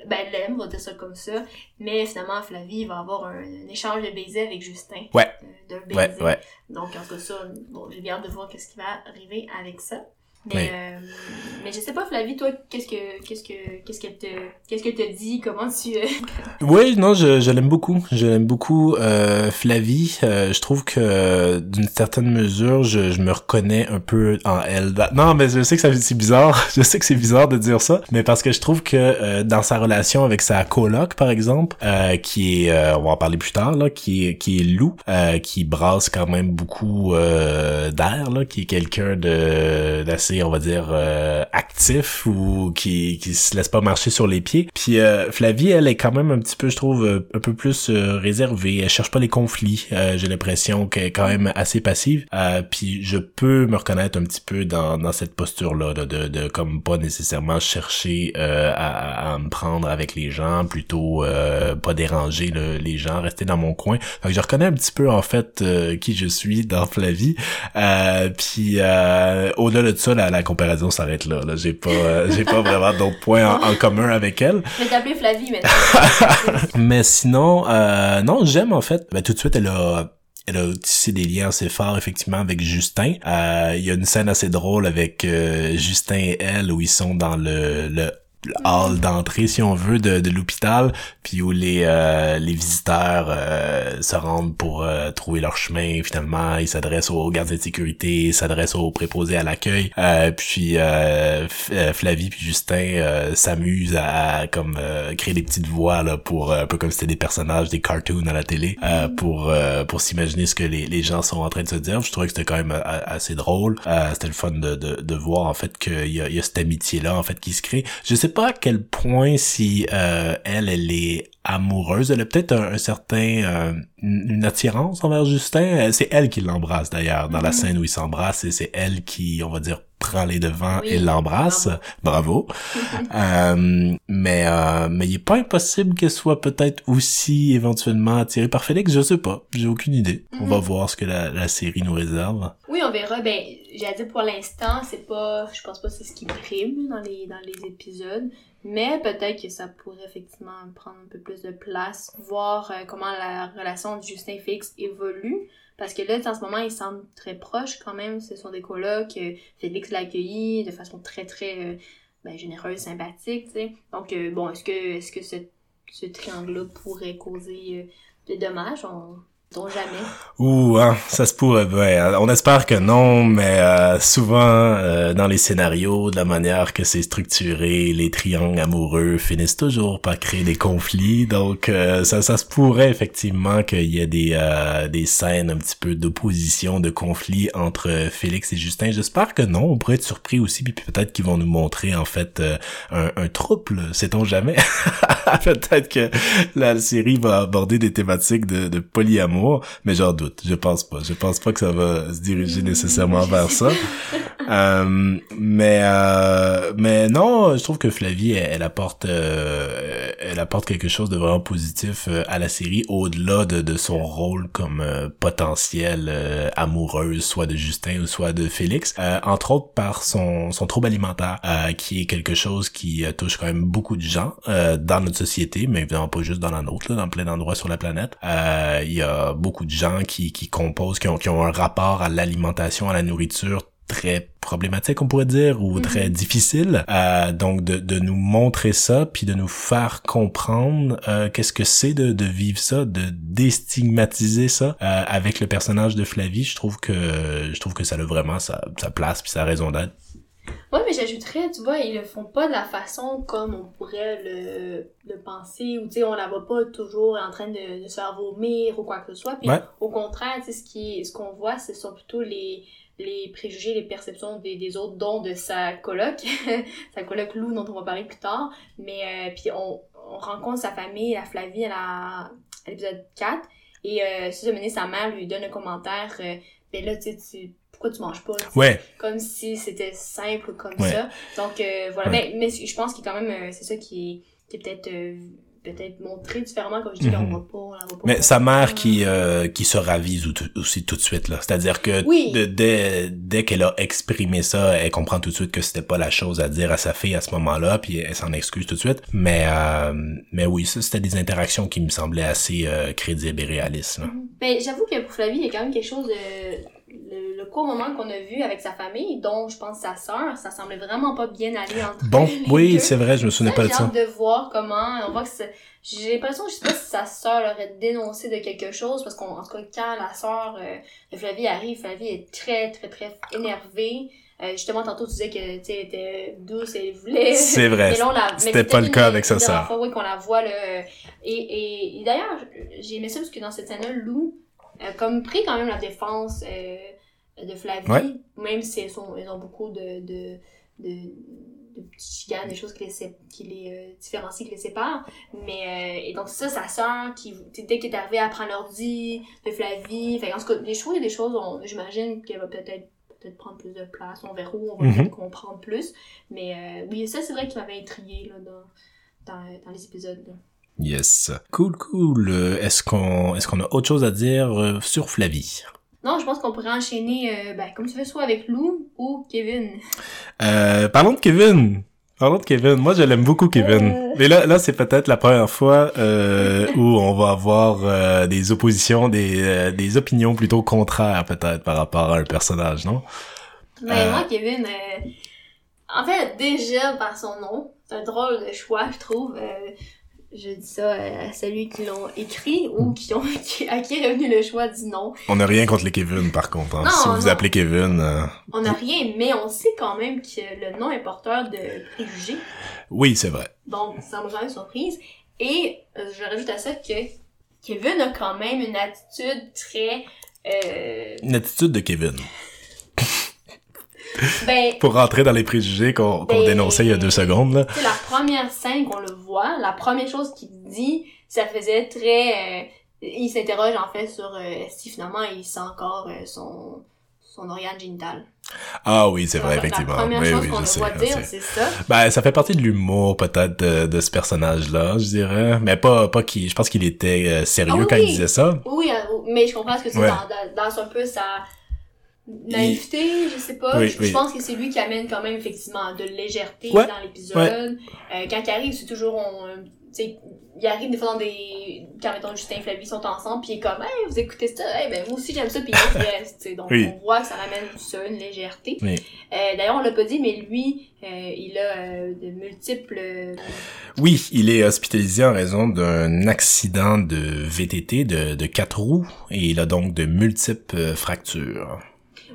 ben, l'aime, on va dire ça comme ça. Mais finalement, Flavie va avoir un, un échange de baisers avec Justin. Ouais. Euh, d'un baiser. Ouais, ouais. Donc, en tout cas, ça, bon, j'ai bien hâte de voir qu'est-ce qui va arriver avec ça. Mais, Oui. euh, mais je sais pas, Flavie, toi, qu'est-ce que, qu'est-ce que, qu'est-ce qu'elle te, qu'est-ce que te dit, comment tu, euh, Oui, non, je, je l'aime beaucoup. Je l'aime beaucoup. Euh, Flavie, euh, je trouve que d'une certaine mesure, je, je me reconnais un peu en elle. Non, mais je sais que ça c'est bizarre. Je sais que c'est bizarre de dire ça, mais parce que je trouve que euh, dans sa relation avec sa coloc, par exemple, euh, qui est, euh, on va en parler plus tard, là, qui est, qui est Lou, euh, qui brasse quand même beaucoup euh, d'air, là, qui est quelqu'un de d'assez, on va dire, euh, actif ou qui qui se laisse pas marcher sur les pieds. Puis euh, Flavie, elle est quand même un petit peu, je trouve, euh, un peu plus euh, réservée. Elle cherche pas les conflits. Euh, J'ai l'impression qu'elle est quand même assez passive. Puis je peux me reconnaître un petit peu dans dans cette posture là, de, de comme pas nécessairement chercher à, à me prendre avec les gens, plutôt pas déranger le- les gens, rester dans mon coin. Fait je reconnais un petit peu en fait qui je suis dans Flavie. Puis au-delà de ça, la, la comparaison s'arrête là. là. J'ai pas euh, j'ai pas vraiment d'autres points en, en commun avec elle. je vais t'appeler Flavie maintenant. Mais sinon, euh, non, j'aime en fait. Ben, tout de suite, elle a elle a tissé des liens assez forts effectivement avec Justin. Euh, Il y a une scène assez drôle avec euh, Justin et elle où ils sont dans le, le hall d'entrée si on veut de, de l'hôpital puis où les euh, les visiteurs euh, se rendent pour euh, trouver leur chemin finalement ils s'adressent aux gardiens de sécurité ils s'adressent aux préposés à l'accueil. Puis Flavie puis Justin s'amusent à, comme créer des petites voix là pour un peu comme si c'était des personnages des cartoons à la télé pour pour s'imaginer ce que les, les gens sont en train de se dire. Je trouvais que c'était quand même assez drôle. C'était le fun de, de, de voir en fait qu'il y a, y a cette amitié là en fait qui se crée. Je sais pas à quel point si euh, elle, elle est amoureuse, elle a peut-être un, certain euh, une attirance envers Justin. Euh, c'est elle qui l'embrasse d'ailleurs dans la mm-hmm. scène où ils s'embrassent et c'est elle qui, on va dire, prend les devants et l'embrasse. Bravo. mais mais il est pas impossible qu'elle soit peut-être aussi éventuellement attirée par Félix. Je sais pas. J'ai aucune idée. On va mm-hmm. voir ce que la, la série nous réserve. Oui, on verra. Ben j'ai dit pour l'instant, c'est pas, je pense pas que c'est ce qui prime dans les, dans les épisodes, mais peut-être que ça pourrait effectivement prendre un peu plus de place, voir euh, comment la relation de Justin et Félix évolue, parce que là, en ce moment, ils semblent très proches quand même, ce sont des colocs, euh, Félix l'a accueilli de façon très très euh, ben, généreuse, sympathique, tu sais. Donc, bon, est-ce que, est-ce que ce, ce triangle-là pourrait causer des dommages? Jamais. Ouh, hein, ça se pourrait. On espère que non, mais euh, souvent euh, dans les scénarios, de la manière que c'est structuré, les triangles amoureux finissent toujours par créer des conflits. Donc euh, ça, ça se pourrait effectivement qu'il y ait des des scènes un petit peu d'opposition, de conflit entre Félix et Justin. J'espère que non. On pourrait être surpris aussi, puis peut-être qu'ils vont nous montrer en fait un, un trouble. Sait-on jamais? Peut-être que la série va aborder des thématiques de, de polyamour mais j'en doute. Je pense pas. Je pense pas que ça va se diriger nécessairement vers ça. Euh, mais euh, mais non, je trouve que Flavie elle, apporte euh, elle apporte quelque chose de vraiment positif à la série au-delà de, de son rôle comme potentielle amoureuse soit de Justin ou soit de Félix. entre autres par son son trouble alimentaire qui est quelque chose qui touche quand même beaucoup de gens dans notre société, mais évidemment pas juste dans la nôtre, là, dans plein d'endroits sur la planète. Il y a beaucoup de gens qui, qui composent, qui ont, qui ont un rapport à l'alimentation, à la nourriture très problématique on pourrait dire ou très mhm. difficile euh, donc de, de nous montrer ça puis de nous faire comprendre euh, qu'est-ce que c'est de, de vivre ça de déstigmatiser ça euh, avec le personnage de Flavie je trouve que je trouve que ça a vraiment sa, sa place puis sa raison d'être Ouais, mais j'ajouterais, tu vois, ils le font pas de la façon comme on pourrait le, le penser, ou tu sais, on la voit pas toujours en train de, de se faire vomir ou quoi que ce soit. Puis au contraire, tu sais, ce qui, ce qu'on voit, ce sont plutôt les, les préjugés, les perceptions des, des autres, dont de sa coloc, sa coloc Lou, dont on va parler plus tard. Mais euh, puis on, on rencontre sa famille, la Flavie, à, l'épisode 4. Et euh, si sa mère lui donne un commentaire, euh, ben là, tu sais, pourquoi tu manges pas? Ouais. Comme si c'était simple comme ça. Donc, euh, voilà. Mais, mais je pense qu'il quand même, euh, c'est ça qui est, qui est peut-être euh, peut-être montré différemment comme je dis mhm. va pas on va pas mais sa mère qui euh, qui se ravise aussi tout de suite là c'est-à-dire que dès dès qu'elle a exprimé ça elle comprend tout de suite que c'était pas la chose à dire à sa fille à ce moment-là puis elle s'en excuse tout de suite mais euh, mais oui ça c'était des interactions qui me semblaient assez euh, crédibles et réalistes là. Ben j'avoue que pour Flavie il y a quand même quelque chose de le, court moment qu'on a vu avec sa famille, dont je pense sa sœur, ça semblait vraiment pas bien aller entre Bon, oui, c'est vrai, je me souvenais pas de ça. J'ai hâte de voir comment, on voit que j'ai l'impression, je sais pas si sa sœur aurait dénoncé de quelque chose, parce qu'en tout cas, quand la sœur euh, de Flavie arrive, Flavie est très, très, très énervée. Euh, justement, tantôt, tu disais que, tu était douce et elle voulait. C'est vrai. C'était pas le cas avec sa sœur. oui, qu'on la voit, là. Et, et, et d'ailleurs, j'ai aimé ça parce que dans cette scène-là, Lou, a comme pris quand même la défense euh, de Flavie, même si elles, sont, elles ont beaucoup de, de, de, de chicanes, des choses qui les, qui les euh, différencient, qui les séparent. Mais, euh, et donc ça, sa sœur, qui, dès qu'elle est arrivée, à prendre l'ordi de Flavie. Fait en tout cas, des choses, des choses, j'imagine qu'elle va peut-être peut-être prendre plus de place. On verra où on va mm-hmm. comprendre plus. Mais oui, ça, c'est vrai qui m'avait intrigué là, dans, dans, dans les épisodes. Là. Yes. Cool, cool. Est-ce qu'on est-ce qu'on a autre chose à dire euh, sur Flavie? Non, je pense qu'on pourrait enchaîner, euh, ben, comme tu veux, soit avec Lou ou Kevin. Euh, parlons de Kevin. Parlons de Kevin. Moi, je l'aime beaucoup, Kevin. Euh. Mais là, là, c'est peut-être la première fois euh, où on va avoir des oppositions, des, des opinions plutôt contraires, peut-être, par rapport à un personnage, non? Mais moi, Kevin, en fait, déjà par son nom, c'est un drôle de choix, je trouve. Je dis ça à celui qui l'ont écrit ou qui ont qui, à qui est revenu le choix du nom. On n'a rien contre les Kevin, par contre. Hein. si vous, vous appelez Kevin... Euh, on n'a rien, mais on sait quand même que le nom est porteur de préjugés. Oui, c'est vrai. Donc, ça m'a jamais surprise. Et euh, je rajoute à ça que Kevin a quand même une attitude très... Euh... Une attitude de Kevin. Ben, pour rentrer dans les préjugés qu'on ben, dénonçait il y a deux secondes. Là. La première scène qu'on le voit, la première chose qu'il dit, ça faisait très... Euh, il s'interroge en fait sur euh, si finalement il sent encore euh, son son organe génital. Ah oui, c'est vrai, effectivement. La première chose qu'on voit dire, c'est ça. Ben, ça fait partie de l'humour, peut-être, de, de, ce personnage-là, je dirais. Mais pas, pas qui, je pense qu'il était sérieux ah quand il disait ça. Oui, mais je comprends ce que c'est dans, dans, un peu sa, naïveté, je sais pas. je, pense que c'est lui qui amène quand même effectivement de légèreté dans l'épisode. Euh, quand il arrive, c'est toujours on, sais il arrive des fois dans des quand mettons Justin et Flavie sont ensemble puis il est comme hey vous écoutez ça? Hey ben moi aussi j'aime ça puis il reste donc on voit que ça ramène ça une légèreté. Euh, d'ailleurs on l'a pas dit mais lui euh, il a euh, de multiples oui il est hospitalisé en raison d'un accident de VTT de de quatre roues et il a donc de multiples fractures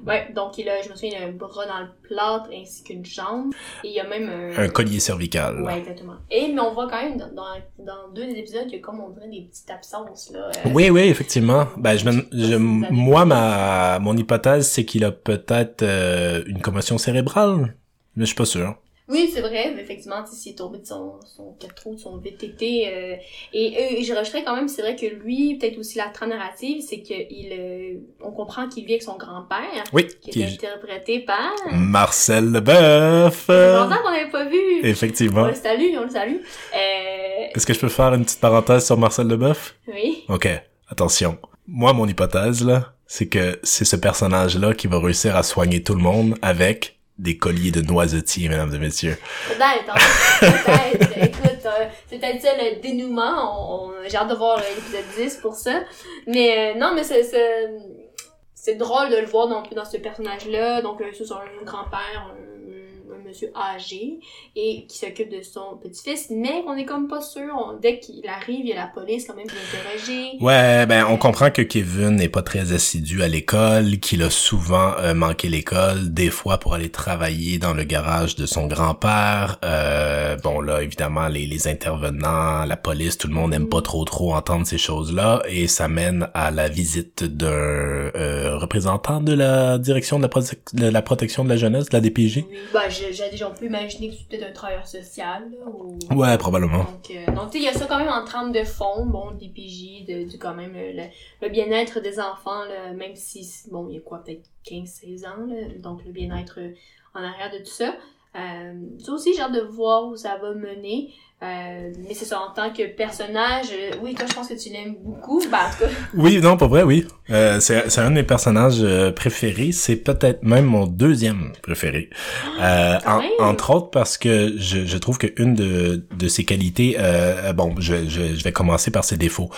Ouais, donc il a, je me souviens, il a un bras dans le plâtre ainsi qu'une jambe. Et il y a même un... Un collier cervical. Ouais, exactement. Et, mais on voit quand même dans, dans, deux des épisodes qu'il y a comme on dirait des petites absences, là. Euh. Oui, oui, effectivement. Ben, je, je moi, ma, mon hypothèse, c'est qu'il a peut-être euh, une commotion cérébrale. Mais je suis pas sûr. Oui, c'est vrai, mais effectivement, s'il est tombé de son, son 4 roues, de son VTT, euh, et, et je rajouterais quand même, c'est vrai que lui, peut-être aussi la trame narrative, c'est qu'il, euh, on comprend qu'il vit avec son grand-père, oui, qui, est interprété par Marcel Leboeuf. C'est longtemps qu'on n'avait pas vu. Effectivement. On le salue, on le salue. Euh... Est-ce que je peux faire une petite parenthèse sur Marcel Leboeuf? Oui. Ok, attention. Moi, mon hypothèse là, c'est que c'est ce personnage-là qui va réussir à soigner tout le monde avec des colliers de noisetiers, mesdames et messieurs. Peut-être, peut-être. Écoute, euh, c'est peut-être ça le dénouement. On, J'ai hâte de voir l'épisode 10 pour ça. Mais euh, non, mais c'est c'est drôle de le voir dans, dans ce personnage-là. Donc, euh, c'est un grand-père, monsieur âgé et qui s'occupe de son petit-fils, mais on est comme pas sûr. dès qu'il arrive, il y a la police quand même qui l'interroger. Ouais, ben on comprend que Kevin n'est pas très assidu à l'école, qu'il a souvent euh, manqué l'école, des fois pour aller travailler dans le garage de son grand-père. Euh, bon là, évidemment, les, les intervenants, la police, tout le monde n'aime pas trop trop entendre ces choses-là et ça mène à la visite d'un euh, représentant de la direction de la, de la protection de la jeunesse, de la DPJ. Oui, ben, je, j'ai déjà pu imaginer que c'était un travailleur social. ou... Ouais, probablement. Donc, euh, donc tu sais, il y a ça quand même en trame de fond, bon, des PJ, de, quand même le, bien-être des enfants, là, même si, bon, il y a quoi, peut-être 15-16 ans, là, donc le bien-être en arrière de tout ça. Euh, ça aussi, j'ai hâte de voir où ça va mener. Euh, mais c'est ça, en tant que personnage, euh, oui, toi, je pense que tu l'aimes beaucoup, bah, en tout cas. Oui, non, pas vrai, oui. Euh, c'est, c'est un de mes personnages euh, préférés. C'est peut-être même mon deuxième préféré. Euh, entre autres parce que je, je trouve que une de, de ses qualités, bon, je, je, je, vais commencer par ses défauts.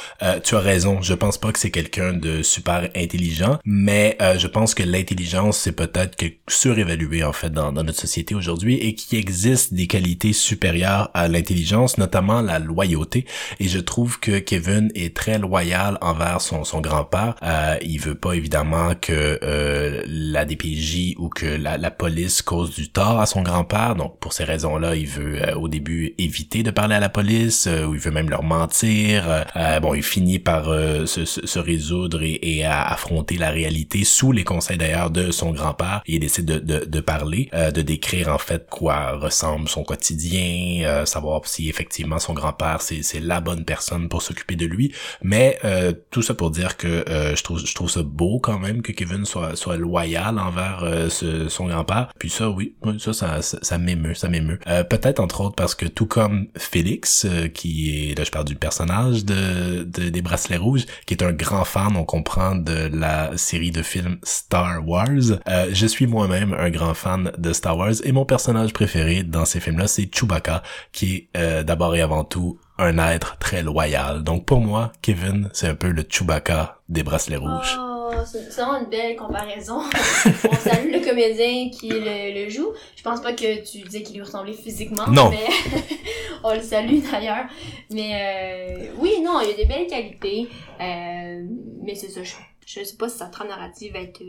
tu as raison, je pense pas que c'est quelqu'un de super intelligent, mais je pense que l'intelligence, c'est peut-être que surévalué, en fait, dans, dans notre société aujourd'hui et qu'il existe des qualités supérieures à l'intelligence notamment la loyauté. Et je trouve que Kevin est très loyal envers son, son grand-père. Euh, il veut pas évidemment que euh, la DPJ ou que la, la, police cause du tort à son grand-père. Donc pour ces raisons-là, il veut euh, au début éviter de parler à la police euh, ou il veut même leur mentir. bon, il finit par se, se, résoudre et, et à affronter la réalité sous les conseils d'ailleurs de son grand-père. Il décide de, de, de parler, de décrire en fait quoi ressemble son quotidien, savoir si effectivement son grand-père c'est la bonne personne pour s'occuper de lui. Mais euh, tout ça pour dire que euh, je trouve je trouve ça beau quand même que Kevin soit soit loyal envers euh, son grand-père. Puis ça oui ça ça ça, m'émeut ça m'émeut. Peut-être entre autres parce que tout comme Félix qui est là je parle du personnage de, de, des bracelets rouges qui est un grand fan on comprend de la série de films Star Wars je suis moi-même un grand fan de Star Wars et mon personnage préféré dans ces films là c'est Chewbacca qui est euh, d'abord et avant tout un être très loyal. Donc pour moi, Kevin, c'est un peu le Chewbacca des bracelets rouges. Oh, c'est vraiment une belle comparaison. on salue le comédien qui le, le joue. Je pense pas que tu disais qu'il lui ressemblait physiquement. Non. Mais on le salue d'ailleurs. Mais euh, oui, non, il a des belles qualités. Euh, mais c'est ça, je, je sais pas si sa trame narrative va être...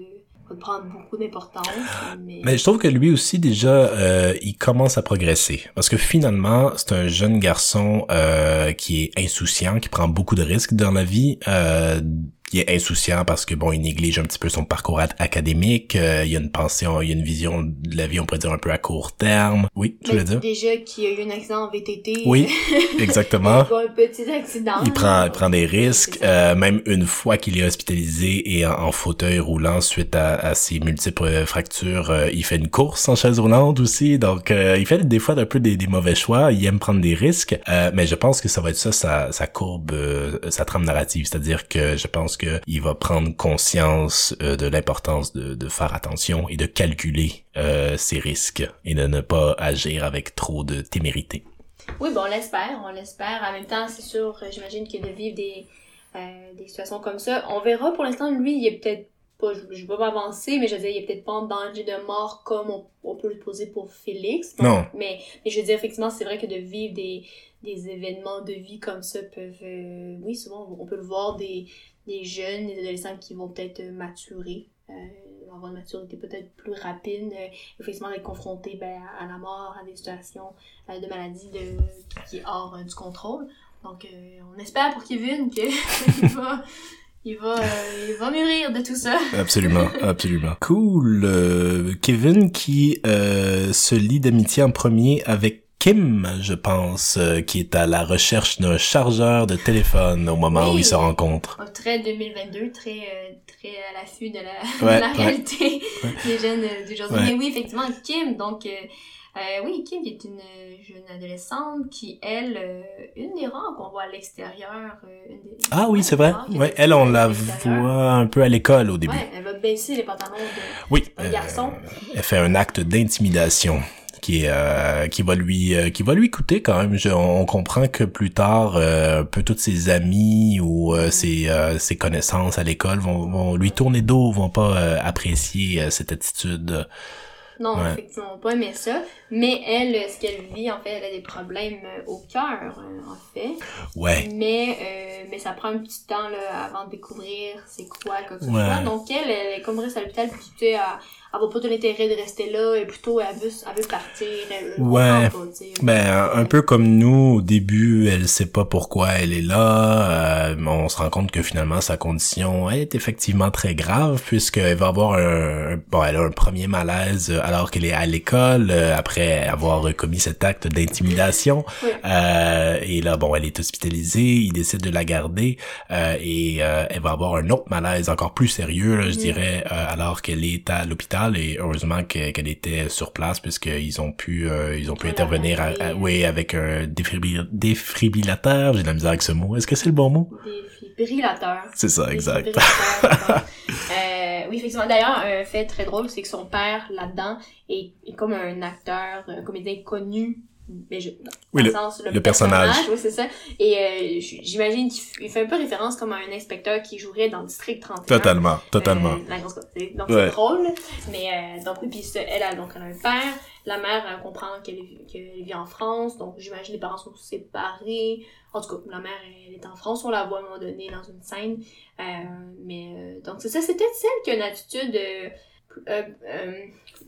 va prendre beaucoup d'importance. Mais... Mais je trouve que lui aussi déjà, euh, il commence à progresser parce que finalement, c'est un jeune garçon euh, qui est insouciant, qui prend beaucoup de risques dans la vie. Euh, qui est insouciant parce que bon, il néglige un petit peu son parcours ad- académique. euh, il y a une pensée, il y a une vision de la vie, on pourrait dire un peu à court terme. Oui, tu veux dire? Déjà qu'il y a eu un accident en VTT. Oui, exactement. Il a un petit accident. Il prend, il prend des risques, euh, même une fois qu'il est hospitalisé et en, en fauteuil roulant suite à, à ses multiples fractures, euh, il fait une course en chaise roulante aussi, donc euh, il fait des fois un peu des, des mauvais choix, il aime prendre des risques, euh, mais je pense que ça va être ça sa, sa courbe, euh, sa trame narrative, c'est-à-dire que je pense que il va prendre conscience euh, de l'importance de, de faire attention et de calculer euh, ses risques et de ne pas agir avec trop de témérité. Oui, bon, on l'espère, on l'espère. En même temps, c'est sûr, euh, j'imagine que de vivre des, euh, des situations comme ça, on verra. Pour l'instant, lui, il est peut-être pas, je, je vais pas m'avancer, mais je veux dire, il est peut-être pas en danger de mort comme on, on peut le poser pour Félix. Donc, Non. Mais, mais je veux dire, effectivement, c'est vrai que de vivre des, des événements de vie comme ça peuvent, euh, oui, souvent, on peut le voir des, des jeunes, des adolescents qui vont peut-être euh, maturer. Euh, avoir une maturité peut-être plus rapide, euh, effectivement d'être confronté ben, à, à la mort, à des situations euh, de maladie de, qui est hors euh, du contrôle. Donc, euh, on espère pour Kevin qu'il va, il va, euh, il va mûrir de tout ça. Absolument, absolument. Cool. Euh, Kevin qui euh, se lie d'amitié en premier avec Kim, je pense, euh, qui est à la recherche d'un chargeur de téléphone au moment où ils se rencontrent. Donc, très 2022, très, euh, très à l'affût de la, Ouais, de la ouais. réalité des jeunes euh, d'aujourd'hui. Mais oui, effectivement, Kim, donc, euh, oui, Kim qui est une jeune adolescente qui, elle, euh, une des rares qu'on voit à l'extérieur. euh, Ah oui, c'est vrai. Ouais, elle, on la voit un peu à l'école au début. Ouais, elle va baisser les pantalons de, Oui. garçon. elle fait un acte d'intimidation qui euh, qui va lui euh, qui va lui coûter quand même Je- on comprend que plus tard euh, un peu toutes ses amis ou euh, ses euh, ses connaissances à l'école vont, vont lui tourner dos vont pas euh, apprécier euh, cette attitude Non, Ouais. effectivement, pas aimer ça. Mais elle, euh, ce qu'elle vit, en fait, elle a des problèmes euh, au cœur, euh, en fait. ouais Mais, euh, mais ça prend un petit temps là, avant de découvrir c'est quoi, quoi que ce soit. Donc elle, elle est comme reste à l'hôpital, puis tu sais, elle, va pas de l'intérêt de rester là, et plutôt elle veut, elle veut partir. Elle, Ouais. pas. Ben, un un peu comme nous, au début, elle sait pas pourquoi elle est là. euh, on se rend compte que finalement, sa condition est effectivement très grave, puisqu'elle va avoir un... Bon, elle a un premier malaise euh, alors qu'elle est à l'école, euh, après avoir commis cet acte d'intimidation. Oui. Euh, et là, bon, elle est hospitalisée, il décide de la garder, euh, et euh, elle va avoir un autre malaise encore plus sérieux, là, je Mhm. dirais, euh, alors qu'elle est à l'hôpital, et heureusement que- qu'elle était sur place, puisqu'ils ont pu, euh, ils ont pu intervenir, à- à- oui, avec un défibril- défibrillateur, j'ai de la misère avec ce mot. Est-ce que c'est le bon mot? Défibrillateur. C'est ça, exact. Défibrillateur, euh, oui, effectivement. D'ailleurs, un fait très drôle, c'est que son père, là-dedans, est, est comme un acteur, un comédien connu. Mais je, dans Oui, le, le- sens, le personnage. Oui, c'est ça. Et euh, j'imagine qu'il fait un peu référence comme à un inspecteur qui jouerait dans District 31. Totalement, totalement. Euh, la grosse- c'est- donc Ouais. c'est drôle. Mais euh, donc oui, puis elle a donc elle a un père. La mère comprend qu'elle qu'elle vit en France, donc j'imagine les parents sont séparés. En tout cas, la mère elle est en France, on la voit à un moment donné dans une scène. Euh, mais euh, donc c'est ça, c'est peut-être celle qui a une attitude euh, plus, euh, euh,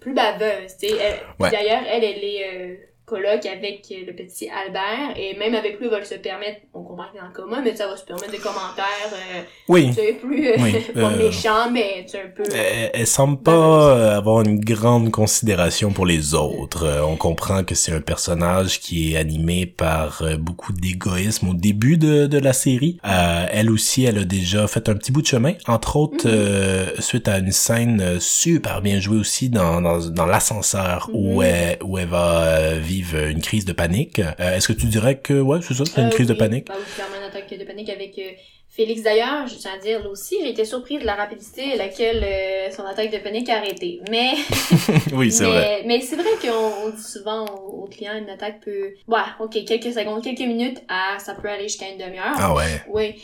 plus baveuse. tu sais. Elle- Ouais. D'ailleurs, elle, elle est euh, coloc avec le petit Albert et même avec lui, il va se permettre, on comprend qu'il est en coma, mais ça va se permettre des commentaires. euh, Oui. tu sais, plus euh, Oui, pas euh, méchant, mais tu un peu. Elle, elle semble pas euh, avoir une grande considération pour les autres. Euh, on comprend que c'est un personnage qui est animé par euh, beaucoup d'égoïsme au début de, de la série. Euh, elle aussi, elle a déjà fait un petit bout de chemin, entre autres Mhm. euh, suite à une scène euh, super bien jouée aussi dans, dans, dans l'ascenseur où, Mhm. elle, où elle va euh, vivre une crise de panique. Euh, Est-ce que tu dirais que ouais, c'est ça, c'est une Euh, crise de panique? Bah oui, clairement une attaque de panique avec euh, Félix d'ailleurs. Je tiens à dire là aussi, j'ai été surprise de la rapidité à laquelle euh, son attaque de panique a arrêté. Mais oui, c'est vrai. mais c'est vrai qu'on on dit souvent aux, aux clients une attaque peut. Ouais, ok, quelques secondes, quelques minutes, ah, ça peut aller jusqu'à une demi-heure. Ah ouais. Oui.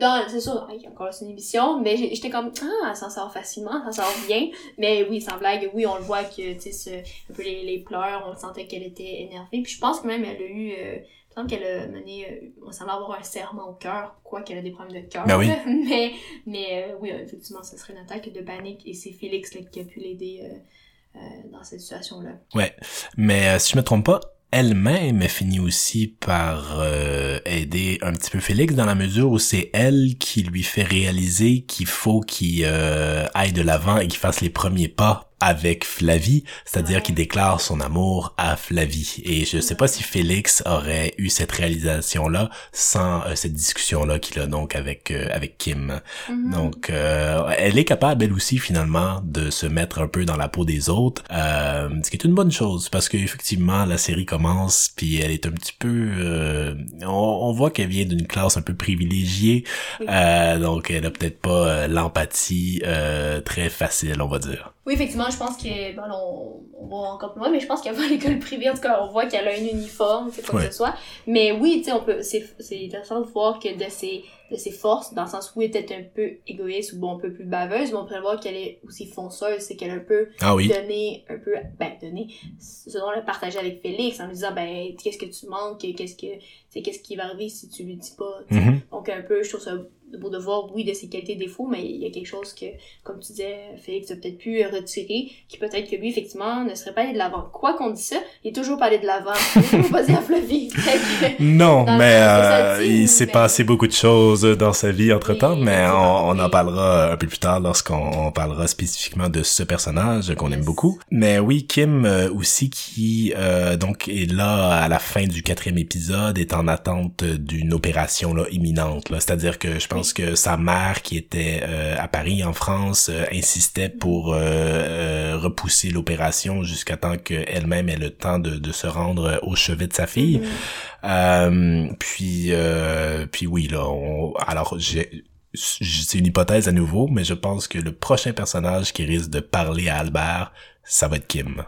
Dans, c'est sûr, il y a encore une émission, mais j'étais comme, ah, elle s'en sort facilement, ça sort bien. Mais oui, sans blague, oui, on le voit que, tu sais, un peu les, les pleurs, on sentait qu'elle était énervée. Puis je pense que même elle a eu, euh, il me semble qu'elle a mené, euh, on semble avoir un serment au cœur, quoi qu'elle a des problèmes de cœur. Ben oui. Mais, mais euh, oui, effectivement, ce serait une attaque de panique et c'est Félix là, qui a pu l'aider euh, euh, dans cette situation-là. Mais euh, si je me trompe pas, elle-même finit aussi par euh, aider un petit peu Félix dans la mesure où c'est elle qui lui fait réaliser qu'il faut qu'il euh, aille de l'avant et qu'il fasse les premiers pas avec Flavie, c'est-à-dire qu'il déclare son amour à Flavie. Et je sais pas si Félix aurait eu cette réalisation-là sans euh, cette discussion-là qu'il a donc avec euh, avec Kim. Mhm. Donc, euh, elle est capable, elle aussi, finalement, de se mettre un peu dans la peau des autres, euh, ce qui est une bonne chose, parce que effectivement, la série commence, puis elle est un petit peu... euh, on, on voit qu'elle vient d'une classe un peu privilégiée, euh, donc elle a peut-être pas l'empathie euh, très facile, on va dire. Oui, effectivement, je pense que, bon, on, on va encore plus loin, mais je pense à l'école privée, en tout cas, on voit qu'elle a un uniforme, c'est quoi Ouais. que ce soit. Mais oui, tu sais, on peut, c'est, c'est intéressant de voir que de ses, de ses forces, dans le sens où elle était un peu égoïste ou bon, un peu plus baveuse, mais on peut voir qu'elle est aussi fonceuse, c'est qu'elle a un peu Ah oui, donné, un peu, ben, donné, selon le partager avec Félix, en lui disant, ben, qu'est-ce que tu manques, qu'est-ce que, tu sais, qu'est-ce qui va arriver si tu lui dis pas. Mhm. Donc, un peu, je trouve ça beau de voir, oui, de ses qualités défauts, mais il y a quelque chose que, comme tu disais, Félix a peut-être pu retirer, qui peut-être que lui, effectivement, ne serait pas allé de l'avant. Quoi qu'on dise ça, il est toujours pas allé de l'avant. Il est pas à Flavie. Non, mais euh, dit, il s'est mais- passé beaucoup de choses dans sa vie entre-temps, Oui, mais on, en parlera un peu plus tard lorsqu'on on parlera spécifiquement de ce personnage qu'on aime beaucoup. Mais oui, Kim euh, aussi qui euh, donc est là à la fin du quatrième épisode, est en attente d'une opération là imminente. Là. C'est-à-dire que je pense que sa mère qui était euh, à Paris en France euh, insistait pour euh, euh, repousser l'opération jusqu'à temps qu'elle-même ait le temps de, de se rendre au chevet de sa fille. Euh, puis, euh, puis oui, là, on, alors j'ai, c'est une hypothèse à nouveau, mais je pense que le prochain personnage qui risque de parler à Albert, ça va être Kim.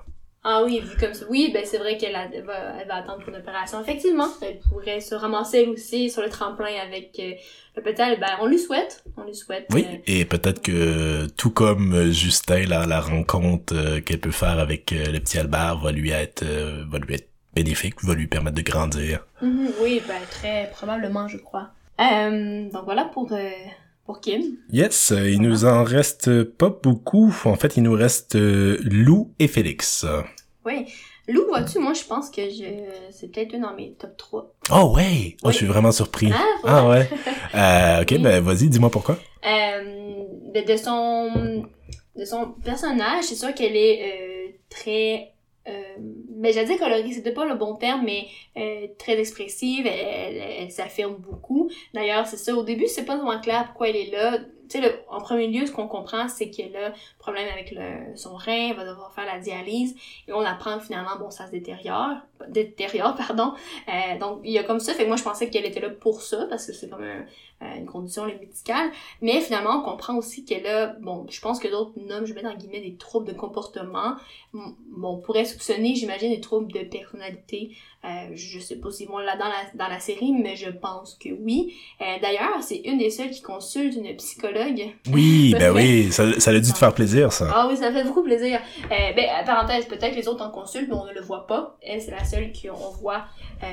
Ah oui, vu comme ça. Oui, ben c'est vrai qu'elle a- va, elle va attendre pour une opération. Effectivement, elle pourrait se ramasser elle aussi sur le tremplin avec euh, le petit Albert. On lui souhaite. On lui souhaite. Oui, euh, et peut-être que tout comme euh, Justin, la, la rencontre euh, qu'elle peut faire avec le petit Albert va lui être, va lui être bénéfique, va lui permettre de grandir. Mhm, oui, ben très probablement, je crois. Donc voilà pour pour Kim. Yes, il nous en reste pas beaucoup. En fait, il nous reste Lou et Félix. Oui. Lou, vois-tu, moi je pense que je c'est peut-être une dans mes top 3. Oh ouais! Oh, je suis vraiment surpris. Ah, Ah ouais. Euh, ok, Oui. ben vas-y, dis-moi pourquoi. Euh, de, de son de son personnage, c'est sûr qu'elle est euh, très euh, ben j'allais dire colorée, c'était pas le bon terme, mais très expressive, elle, elle, elle s'affirme beaucoup. D'ailleurs, c'est ça, au début, c'est pas vraiment clair pourquoi elle est là. Tu sais, en premier lieu, ce qu'on comprend, c'est qu'elle a problème avec le, son rein, elle va devoir faire la dialyse, et on apprend finalement, bon, ça se détériore, détériore, pardon. Euh, donc, il y a comme ça, fait que moi, je pensais qu'elle était là pour ça, parce que c'est comme un, euh, une condition médicale. Mais finalement, on comprend aussi qu'elle a, bon, je pense que d'autres nomment, je mets dans guillemets, des troubles de comportement. Bon, on pourrait soupçonner, j'imagine, des troubles de personnalité. Euh, je sais pas s'ils vont là dans la, dans la série, mais je pense que oui. Euh, D'ailleurs, c'est une des seules qui consulte une psychologue. Oui, ben que- oui, ça, ça a dû te faire plaisir, ça. Ah oui, ça fait beaucoup plaisir. Euh, ben, parenthèse, peut-être les autres en consultent, mais on ne le voit pas. Elle, c'est la seule qu'on voit euh,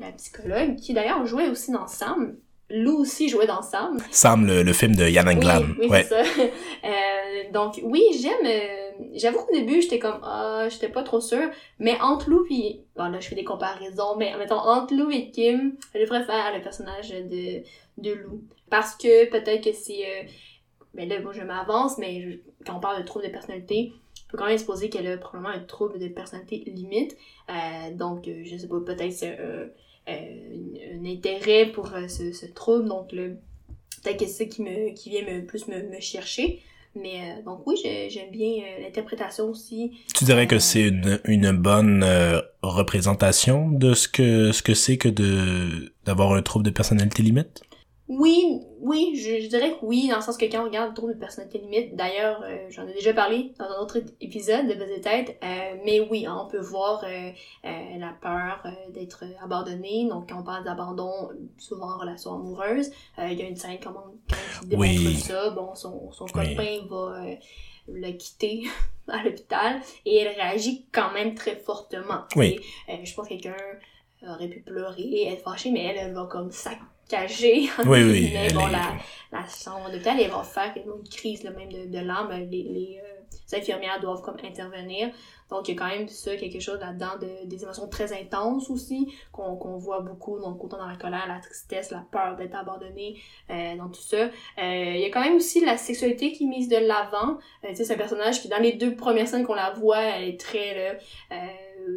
la psychologue, qui d'ailleurs jouait aussi dans Sam. Lou aussi jouait dans Sam. Sam, le, le film de Yann Anglam. Oui, oui ouais. c'est ça. Euh, donc oui, j'aime. euh, J'avoue qu'au début, j'étais comme ah, j'étais pas trop sûre, mais entre Lou puis bon là, je fais des comparaisons, mais mettons entre Lou et Kim, je préfère le personnage de de Lou parce que peut-être que c'est euh, ben là, moi je m'avance, mais je- quand on parle de trouble de personnalité, on peut quand même supposer qu'elle a probablement un trouble de personnalité limite. Euh, donc, euh, je sais pas, peut-être c'est euh, euh, un, un intérêt pour euh, ce, ce trouble. Donc, le, peut-être que c'est ça qui, me, qui vient me, plus me, me chercher. Mais euh, donc, oui, j'ai- j'aime bien euh, l'interprétation aussi. Tu dirais que c'est une, une bonne euh, représentation de ce que ce que c'est que de d'avoir un trouble de personnalité limite? Oui, oui, je, je, dirais que oui, dans le sens que quand on regarde le trouble de personnalité limite, d'ailleurs, euh, j'en ai déjà parlé dans un autre épisode de Buzz tête, euh, mais oui, on peut voir euh, la peur d'être abandonné. Donc, quand on parle d'abandon, souvent en relation amoureuse, il y a une scène comment quand il démontre ça, bon, son, son copain va le quitter à l'hôpital et elle réagit quand même très fortement. Oui. je pense que quelqu'un aurait pu pleurer, être fâchée, mais elle, elle va comme ça cachée. Oui, oui. bon, la, la chambre d'hôpital, elle va faire une crise là, même de, de larmes. Les, les, euh, infirmières doivent comme intervenir. Donc, il y a quand même ça, quelque chose là-dedans, de, des émotions très intenses aussi, qu'on qu'on voit beaucoup, donc autant dans la colère, la tristesse, la peur d'être abandonné, euh, dans tout ça. Euh, il y a quand même aussi la sexualité qui est mise de l'avant. Euh, tu sais, c'est un personnage qui, dans les deux premières scènes qu'on la voit, elle est très, là,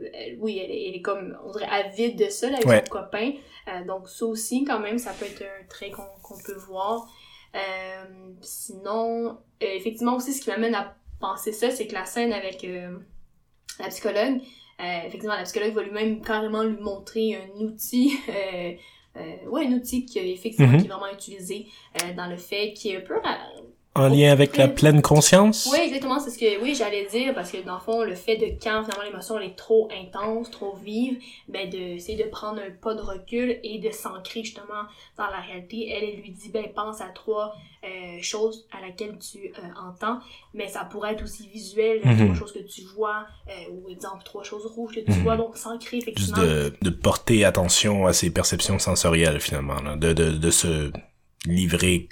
euh, oui, elle est, elle est, comme, on dirait, avide de ça, là, avec son copain. Euh, donc, ça aussi, quand même, ça peut être un trait qu'on peut voir. Euh, sinon, effectivement, aussi, ce qui m'amène à penser ça, c'est que la scène avec la psychologue, effectivement, la psychologue va lui-même carrément lui montrer un outil euh, ouais, un outil qui, effectivement, mm-hmm. qui est vraiment utilisé dans le fait qui est un peu en lien avec la pleine conscience? Oui, exactement, c'est ce que oui, j'allais dire, parce que dans le fond, le fait de quand finalement l'émotion est trop intense, trop vive, ben de c'est de prendre un pas de recul et de s'ancrer justement dans la réalité. Elle, elle lui dit ben pense à trois euh, choses à laquelle tu euh, entends, mais ça pourrait être aussi visuel, mm trois choses que tu vois, euh, ou exemple trois choses rouges que tu mhm. vois, donc s'ancrer effectivement. Juste de, de porter attention à ses perceptions sensorielles finalement, là, de, de, de se livrer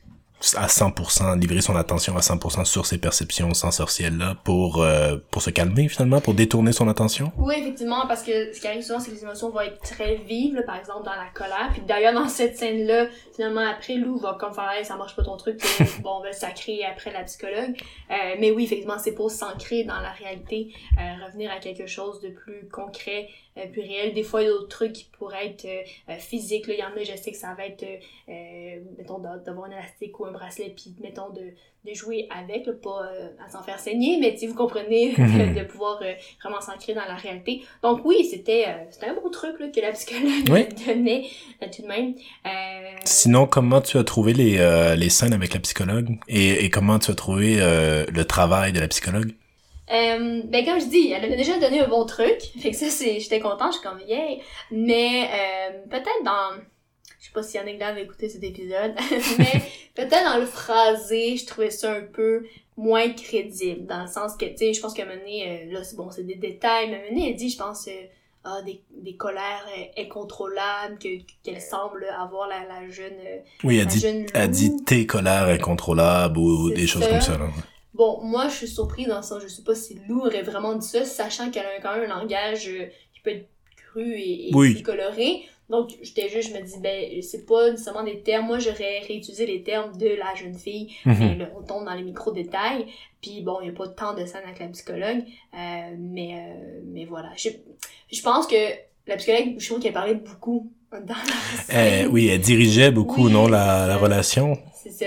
à 100%, livrer son attention à 100% sur ces perceptions sensorielles là pour euh, pour se calmer finalement, pour détourner son attention? Oui, effectivement, parce que ce qui arrive souvent, c'est que les émotions vont être très vives, par exemple dans la colère. Puis d'ailleurs dans cette scène là, finalement après Lou va comme faire hey, ça marche pas ton truc, bon on va sacrer après la psychologue. Euh, mais oui, effectivement, c'est pour s'ancrer dans la réalité, euh, revenir à quelque chose de plus concret, euh, plus réel. Des fois, il y a d'autres trucs qui pourraient être euh, physiques. Là, il y en a, je sais que ça va être, euh, mettons, d'avoir un élastique ou un bracelet, puis, mettons, de, de jouer avec, pas à s'en faire saigner, mais si vous comprenez, de, pouvoir vraiment s'ancrer dans la réalité. Donc oui, c'était c'était un bon truc là, que la psychologue donnait tout de même. Sinon, comment tu as trouvé les, les scènes avec la psychologue? Et, et comment tu as trouvé le travail de la psychologue? Euh, ben comme je dis, elle avait déjà donné un bon truc, fait que ça c'est, j'étais contente, je suis comme yay. Mais euh, peut-être dans, je sais pas si Yannick avait écouté cet épisode, mais peut-être dans le phrasé, je trouvais ça un peu moins crédible, dans le sens que tu sais, je pense moment donné, euh, là c'est bon, c'est des détails, mais donné, elle dit, je pense. Euh, ah, des, des colères incontrôlables que qu'elle semble avoir la, la jeune oui elle dit elle dit tes colères incontrôlables ou, des choses comme ça là. Bon, moi, je suis surpris dans le sens, je sais pas si Lou aurait vraiment dit ça, sachant qu'elle a quand même un langage euh, qui peut être cru et, et coloré. Donc, j'étais juste, je me dis, ben, c'est pas nécessairement des termes. Moi, j'aurais réutilisé les termes de la jeune fille. Mhm. mais là, on tombe dans les micro-détails. Puis, bon, il n'y a pas tant de scène avec la psychologue. Euh, mais, euh, mais voilà. Je, je pense que la psychologue, je trouve qu'elle parlait beaucoup dans la Oui, elle dirigeait beaucoup, non, la, la relation? C'est ça.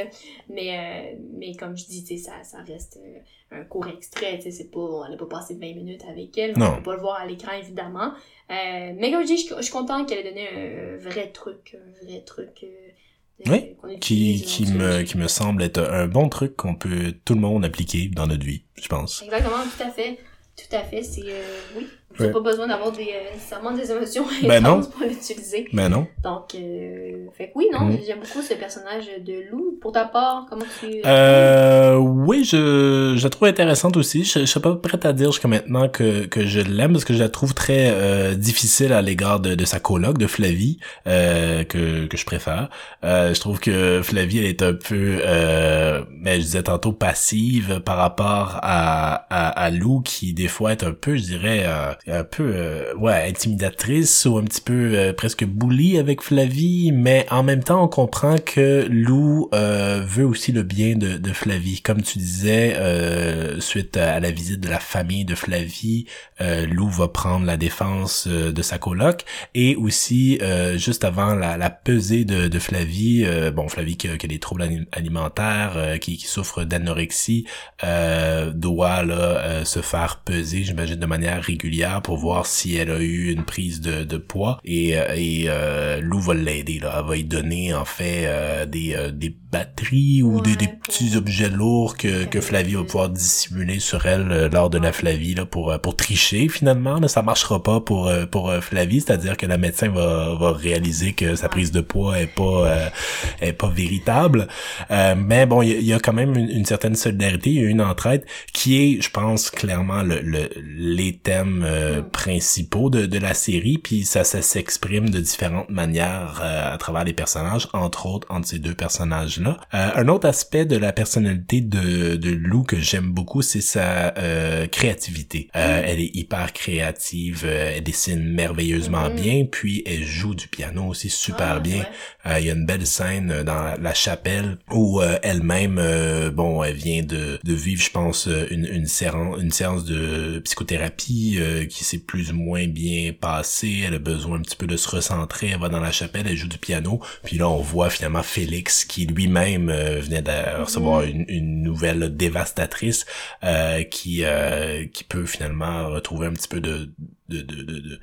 Mais, euh, mais comme je dis, ça, ça reste euh, un court extrait, c'est pas, on n'a pas passé 20 minutes avec elle, on peut pas le voir à l'écran évidemment. Euh, mais comme je dis, je, suis contente qu'elle ait donné un vrai truc, un vrai truc. oui, qui, qui me, qui me semble être un bon truc qu'on peut tout le monde appliquer dans notre vie, je pense. Exactement, tout à fait. Tout à fait, c'est oui. J'ai pas besoin d'avoir des, euh, nécessairement des émotions ben intenses pour l'utiliser. Ben non. Donc, euh, fait que oui, non, mm. j'aime beaucoup ce personnage de loup. Pour ta part, comment tu... Euh, oui, je, je la trouve intéressante aussi. Je, je suis pas prête à dire jusqu'à maintenant que, que je l'aime parce que je la trouve très euh, difficile à l'égard de, de sa coloc, de Flavie, euh, que, que je préfère. Euh, je trouve que Flavie, elle est un peu, euh, mais je disais tantôt, passive par rapport à, à, à Lou, qui des fois est un peu, je dirais... Euh, un peu euh, ouais intimidatrice ou un petit peu euh, presque bully avec Flavie mais en même temps on comprend que Lou euh, veut aussi le bien de, de Flavie. Comme tu disais suite à, la visite de la famille de Flavie Lou va prendre la défense de sa coloc. Et aussi juste avant la, la pesée de, de Flavie bon Flavie qui, qui, a des troubles alimentaires qui, qui souffre d'anorexie doit là se faire peser j'imagine de manière régulière pour voir si elle a eu une prise de, de poids. Et, et Lou va l'aider là, elle va lui donner en fait des, des batteries ou des, des, petits objets lourds que, que Flavie va pouvoir dissimuler sur elle lors de la Flavie là pour pour tricher finalement là, ça marchera pas pour pour Flavie. C'est-à-dire que la médecin va, va réaliser que sa prise de poids est pas est pas véritable. Mais bon il y, a quand même une, une certaine solidarité. Il y a une entraide qui est je pense clairement le, le les thèmes euh, principaux de, de la série, puis ça, ça s'exprime de différentes manières euh, à travers les personnages, entre autres entre ces deux personnages-là. Euh, un autre aspect de la personnalité de, de Lou que j'aime beaucoup, c'est sa créativité. Mm. Elle est hyper créative, elle dessine merveilleusement mm-hmm. bien, puis elle joue du piano aussi super ah, bien. Il y a une belle scène dans la chapelle où elle-même, bon, elle vient de, de vivre, je pense, une, une, séance, une séance de psychothérapie euh, qui s'est plus ou moins bien passée. Elle a besoin un petit peu de se recentrer. Elle va dans la chapelle, elle joue du piano. Puis là, on voit finalement Félix qui lui-même euh, venait de recevoir mhm. une, nouvelle dévastatrice euh, qui qui peut finalement retrouver un petit peu de de, de, de,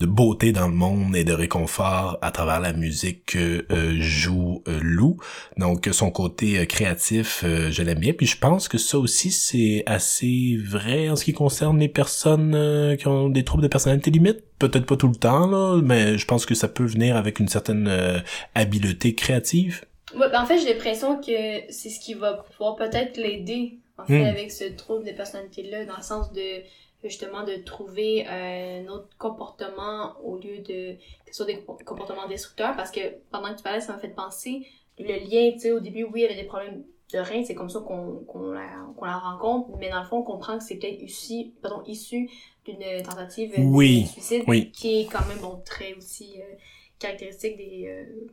de, beauté dans le monde et de réconfort à travers la musique que euh, joue euh, Lou. Donc son côté euh, créatif, je l'aime bien. Puis je pense que ça aussi c'est assez vrai en ce qui concerne les personnes qui ont des troubles de personnalité limite. Peut-être pas tout le temps là, mais je pense que ça peut venir avec une certaine habileté créative. Ouais, ben en fait j'ai l'impression que c'est ce qui va pouvoir peut-être l'aider en fait hmm. avec ce trouble de personnalité là, dans le sens de justement de trouver un autre comportement au lieu de que ce soit des comportements destructeurs parce que pendant que tu parlais ça m'a fait penser le lien tu sais au début oui il y avait des problèmes de rein c'est comme ça qu'on qu'on la, qu'on la rencontre mais dans le fond on comprend que c'est peut-être issu pardon issu d'une tentative de suicide qui est quand même bon très aussi euh, caractéristique des euh,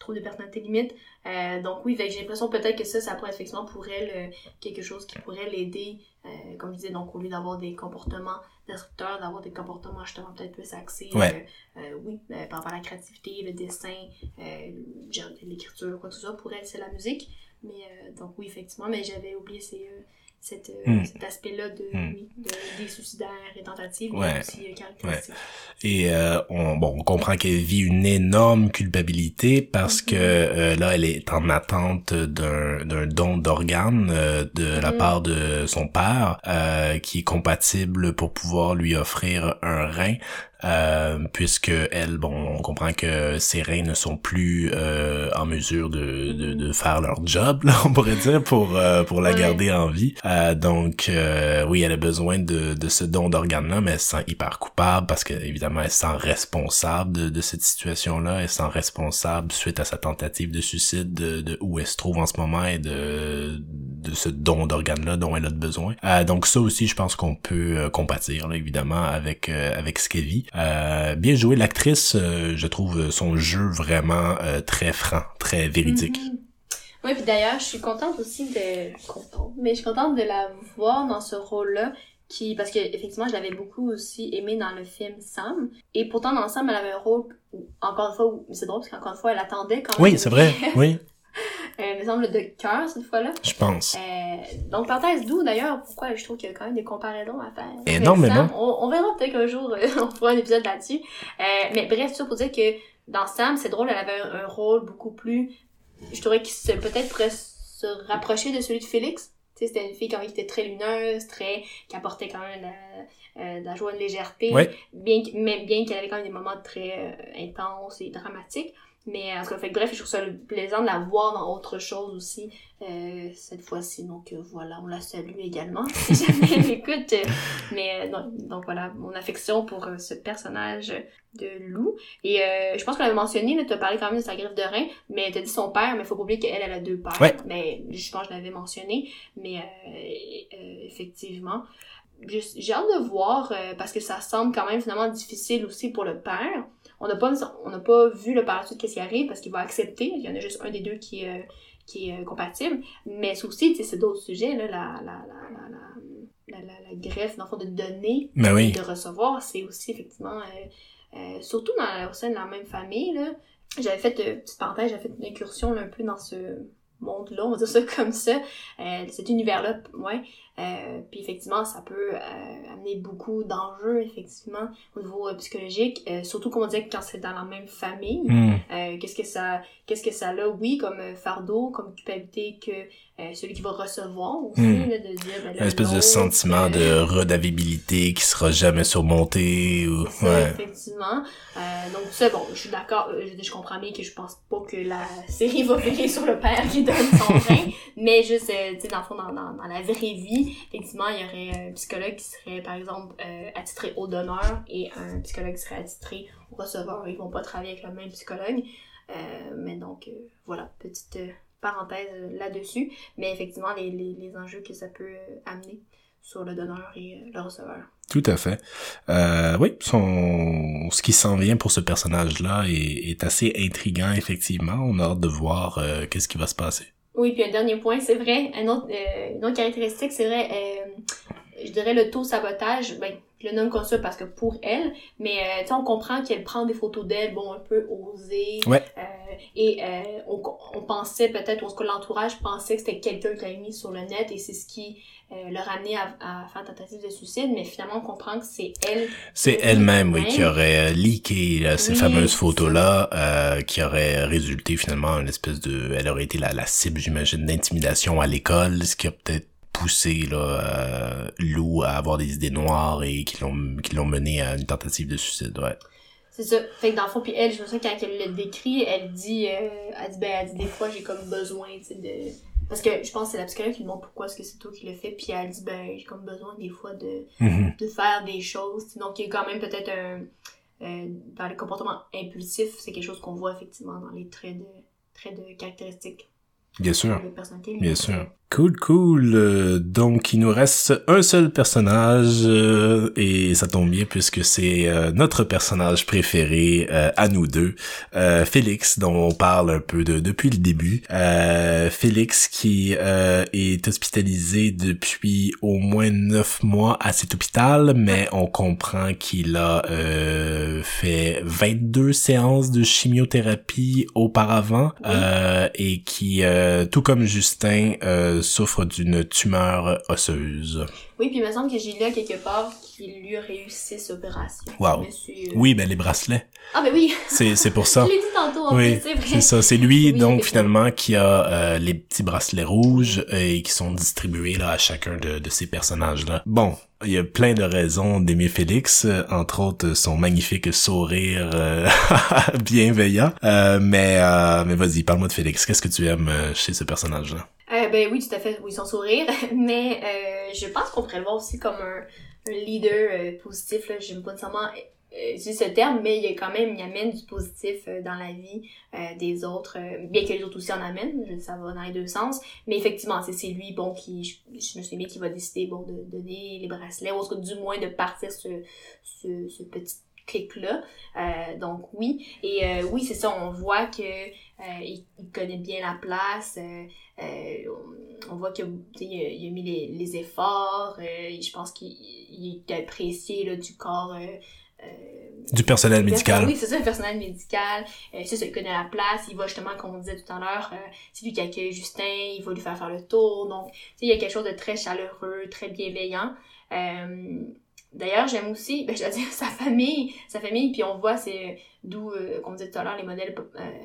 troubles de personnalité limite. Euh, donc oui j'ai l'impression peut-être que ça ça pourrait effectivement pour elle quelque chose qui pourrait l'aider euh, comme je disais, donc au lieu d'avoir des comportements destructeurs, d'avoir des comportements justement peut-être plus axés, euh, euh, oui, par rapport à la créativité, le dessin, l'écriture, quoi que ce soit, pour elle, c'est la musique. Mais donc oui, effectivement, mais j'avais oublié ces, cette, hmm. cet aspect-là de, hmm. de, des suicidaires et tentatives ouais. aussi caractéristique. Et on, bon, on comprend qu'elle vit une énorme culpabilité parce que mm-hmm. là, elle est en attente d'un don d'organes de la mm-hmm. part de son père qui est compatible pour pouvoir lui offrir un rein. Euh, puisque elle, bon, on comprend que ses reins ne sont plus euh, en mesure de, de, de, faire leur job, là, on pourrait dire, pour euh, pour la garder en vie. Euh, donc, oui, elle a besoin de, de ce don d'organes-là, mais elle se sent hyper coupable parce que évidemment, elle se sent responsable de, de cette situation-là. Elle se sent responsable suite à sa tentative de suicide, de, de où elle se trouve en ce moment et de de ce don d'organes-là dont elle a besoin. donc ça aussi, je pense qu'on peut compatir, là, évidemment, avec avec ce qu'elle vit. Euh, bien joué, l'actrice, euh, je trouve son jeu vraiment euh, très franc, très véridique. Mm-hmm. Oui, puis d'ailleurs, je suis contente aussi de... Contente, mais je suis contente de la voir dans ce rôle-là qui parce que effectivement je l'avais beaucoup aussi aimé dans le film Sam. Et pourtant dans Sam elle avait un rôle encore une fois c'est drôle parce qu'encore une fois elle attendait quand même. oui c'est vrai. Oui il me semble de cœur cette fois-là. Je pense. Euh, donc parenthèse d'où d'ailleurs pourquoi je trouve qu'il y a quand même des comparaisons à faire. Énormément. On, on, verra peut-être qu'un jour euh, on fera un épisode là-dessus. Euh, mais bref, ça pour dire que dans Sam, c'est drôle, elle avait un, rôle beaucoup plus, je trouvais qu'il peut-être pourrait se rapprocher de celui de Félix. C'était une fille quand même qui était très lumineuse, très, qui apportait quand même de la joie, de légèreté, bien, mais bien qu'elle avait quand même des moments très intenses et dramatiques. Mais en tout cas, fait, bref, je trouve ça plaisant de la voir dans autre chose aussi euh, cette fois-ci. Donc euh, voilà, on la salue également si jamais elle écoute. Mais euh, donc, voilà, mon affection pour euh, ce personnage de Lou. Et je pense qu'on avait mentionné, tu as parlé quand même de sa griffe de rein, mais tu as dit son père, mais il faut pas oublier qu'elle, elle a deux pères. Mais je pense que je l'avais mentionné. Mais effectivement, j'ai hâte de voir parce que ça semble quand même finalement difficile aussi pour le père on n'a pas, on n'a pas vu le par qu'est-ce qui arrive parce qu'il va accepter. Il y en a juste un des deux qui, euh, qui est euh, compatible. Mais c'est aussi, c'est d'autres sujets, là, la, la, la, la, la, greffe, dans le fond, de donner ben et de recevoir. C'est aussi, effectivement, euh, surtout dans, au sein de la même famille, là. J'avais fait, petite parenthèse, j'avais fait une incursion un peu dans ce monde-là, on va dire ça comme ça, cet univers-là, ouais. Euh, puis effectivement, ça peut amener beaucoup d'enjeux, effectivement, au niveau psychologique, surtout comme on disait quand c'est dans la même famille. Hmm. qu'est-ce que ça qu'est-ce que ça a, oui, comme fardeau, comme culpabilité que celui qui va recevoir aussi, Hmm. là, de dire... Ben, Un espèce de sentiment de redavabilité qui sera jamais surmonté. Ou... Ça, effectivement. Euh, donc ça, bon, je suis d'accord, euh, je, je comprends bien que je pense pas que la série va virer sur le père qui donne son rein, mais juste, euh, tu sais, dans le fond, dans, dans, dans, la vraie vie, effectivement, il y aurait un psychologue qui serait, par exemple, euh, attitré au donneur et un psychologue qui serait attitré au receveur. Ils vont pas travailler avec le même psychologue. Euh, mais donc, euh, voilà, petite parenthèse là-dessus. Mais effectivement, les, les, les enjeux que ça peut amener sur le donneur et le receveur. Tout à fait. Oui, son... ce qui s'en vient pour ce personnage-là est, assez intriguant, effectivement. On a hâte de voir qu'est-ce qui va se passer. Oui, puis un dernier point, c'est vrai, un autre, euh, une autre caractéristique, c'est vrai, euh, je dirais le taux sabotage, ben, je le nomme comme ça parce que pour elle, mais euh, tu sais, on comprend qu'elle prend des photos d'elle, bon, un peu osées. Ouais. Euh, et euh, on, on pensait peut-être, ou en tout cas l'entourage pensait que c'était quelqu'un qui l'avait mis sur le net et c'est ce qui euh, l'a ramené à, à faire tentative de suicide, mais finalement on comprend que c'est elle. C'est elle-même, oui, qui aurait leaké là, ces Oui, fameuses photos-là, euh, qui aurait résulté finalement une espèce de... Elle aurait été la, la cible, j'imagine, d'intimidation à l'école, ce qui a peut-être poussé là, euh, Lou à avoir des idées noires et qui l'ont qui l'ont mené à une tentative de suicide, ouais. C'est ça. Fait que dans le fond, puis elle, je me souviens quand elle le décrit, elle dit, euh, elle dit, ben, elle dit des fois j'ai comme besoin, tu sais, de... Parce que je pense que c'est la psychologue qui demande pourquoi est-ce que c'est toi qui le fais, puis elle dit, ben, j'ai comme besoin des fois de, Mhm. de faire des choses. t'sais. Donc, il y a quand même peut-être un... Euh, dans les comportements impulsifs, c'est quelque chose qu'on voit effectivement dans les traits de, traits de caractéristiques Bien sûr. Bien sûr. Cool, cool. Euh, donc, il nous reste un seul personnage et ça tombe bien puisque c'est euh, notre personnage préféré euh, à nous deux, euh, Félix, dont on parle un peu de, depuis le début. Euh, Félix qui euh, est hospitalisé depuis au moins neuf mois à cet hôpital, mais on comprend qu'il a euh, fait 22 séances de chimiothérapie auparavant Oui. euh, et qui, euh, tout comme Justin, euh, souffre d'une tumeur osseuse. Oui, puis il me semble que j'ai lu à quelque part qu'il lui a réussi cette opération. Wow. Monsieur... Oui, ben les bracelets. Ah, ben oui! C'est c'est pour ça. Je l'ai dit tantôt, en Oui, c'est vrai. c'est ça. C'est lui, Oui, donc, finalement, qui a euh, les petits bracelets rouges euh, et qui sont distribués là à chacun de, de ces personnages-là. Bon, il y a plein de raisons d'aimer Félix, euh, entre autres son magnifique sourire euh, bienveillant. Euh, mais euh, mais vas-y, parle-moi de Félix. Qu'est-ce que tu aimes euh, chez ce personnage-là? Euh, ben oui, tout à fait, oui, son sourire, mais euh, je pense qu'on pourrait le voir aussi comme un, un leader euh, positif, là, j'aime pas nécessairement euh, utiliser ce terme, mais il y a quand même, il amène du positif euh, dans la vie euh, des autres, bien que les autres aussi en amènent, ça va dans les deux sens, mais effectivement, c'est lui, bon, qui, je, me souviens bien, qui va décider, bon, de donner les bracelets, ou en tout du moins de partir ce, ce, ce petit clic-là, euh, donc oui, et euh, oui, c'est ça, on voit que euh, il, il connaît bien la place, on, voit que tu sais, il, a- il a mis les, les efforts. euh, je pense qu'il il est apprécié là, du corps. Euh, Du personnel médical. Oui, c'est ça, le personnel médical. Euh, c'est ça, il connaît la place. Il va justement, comme on disait tout à l'heure, euh, c'est lui qui accueille Justin. Il va lui faire faire le tour. Donc, il y a quelque chose de très chaleureux, très bienveillant. Euh, D'ailleurs, j'aime aussi, ben, je dois dire, sa famille, sa famille, puis on voit, c'est d'où, euh, comme on disait tout à l'heure, les modèles,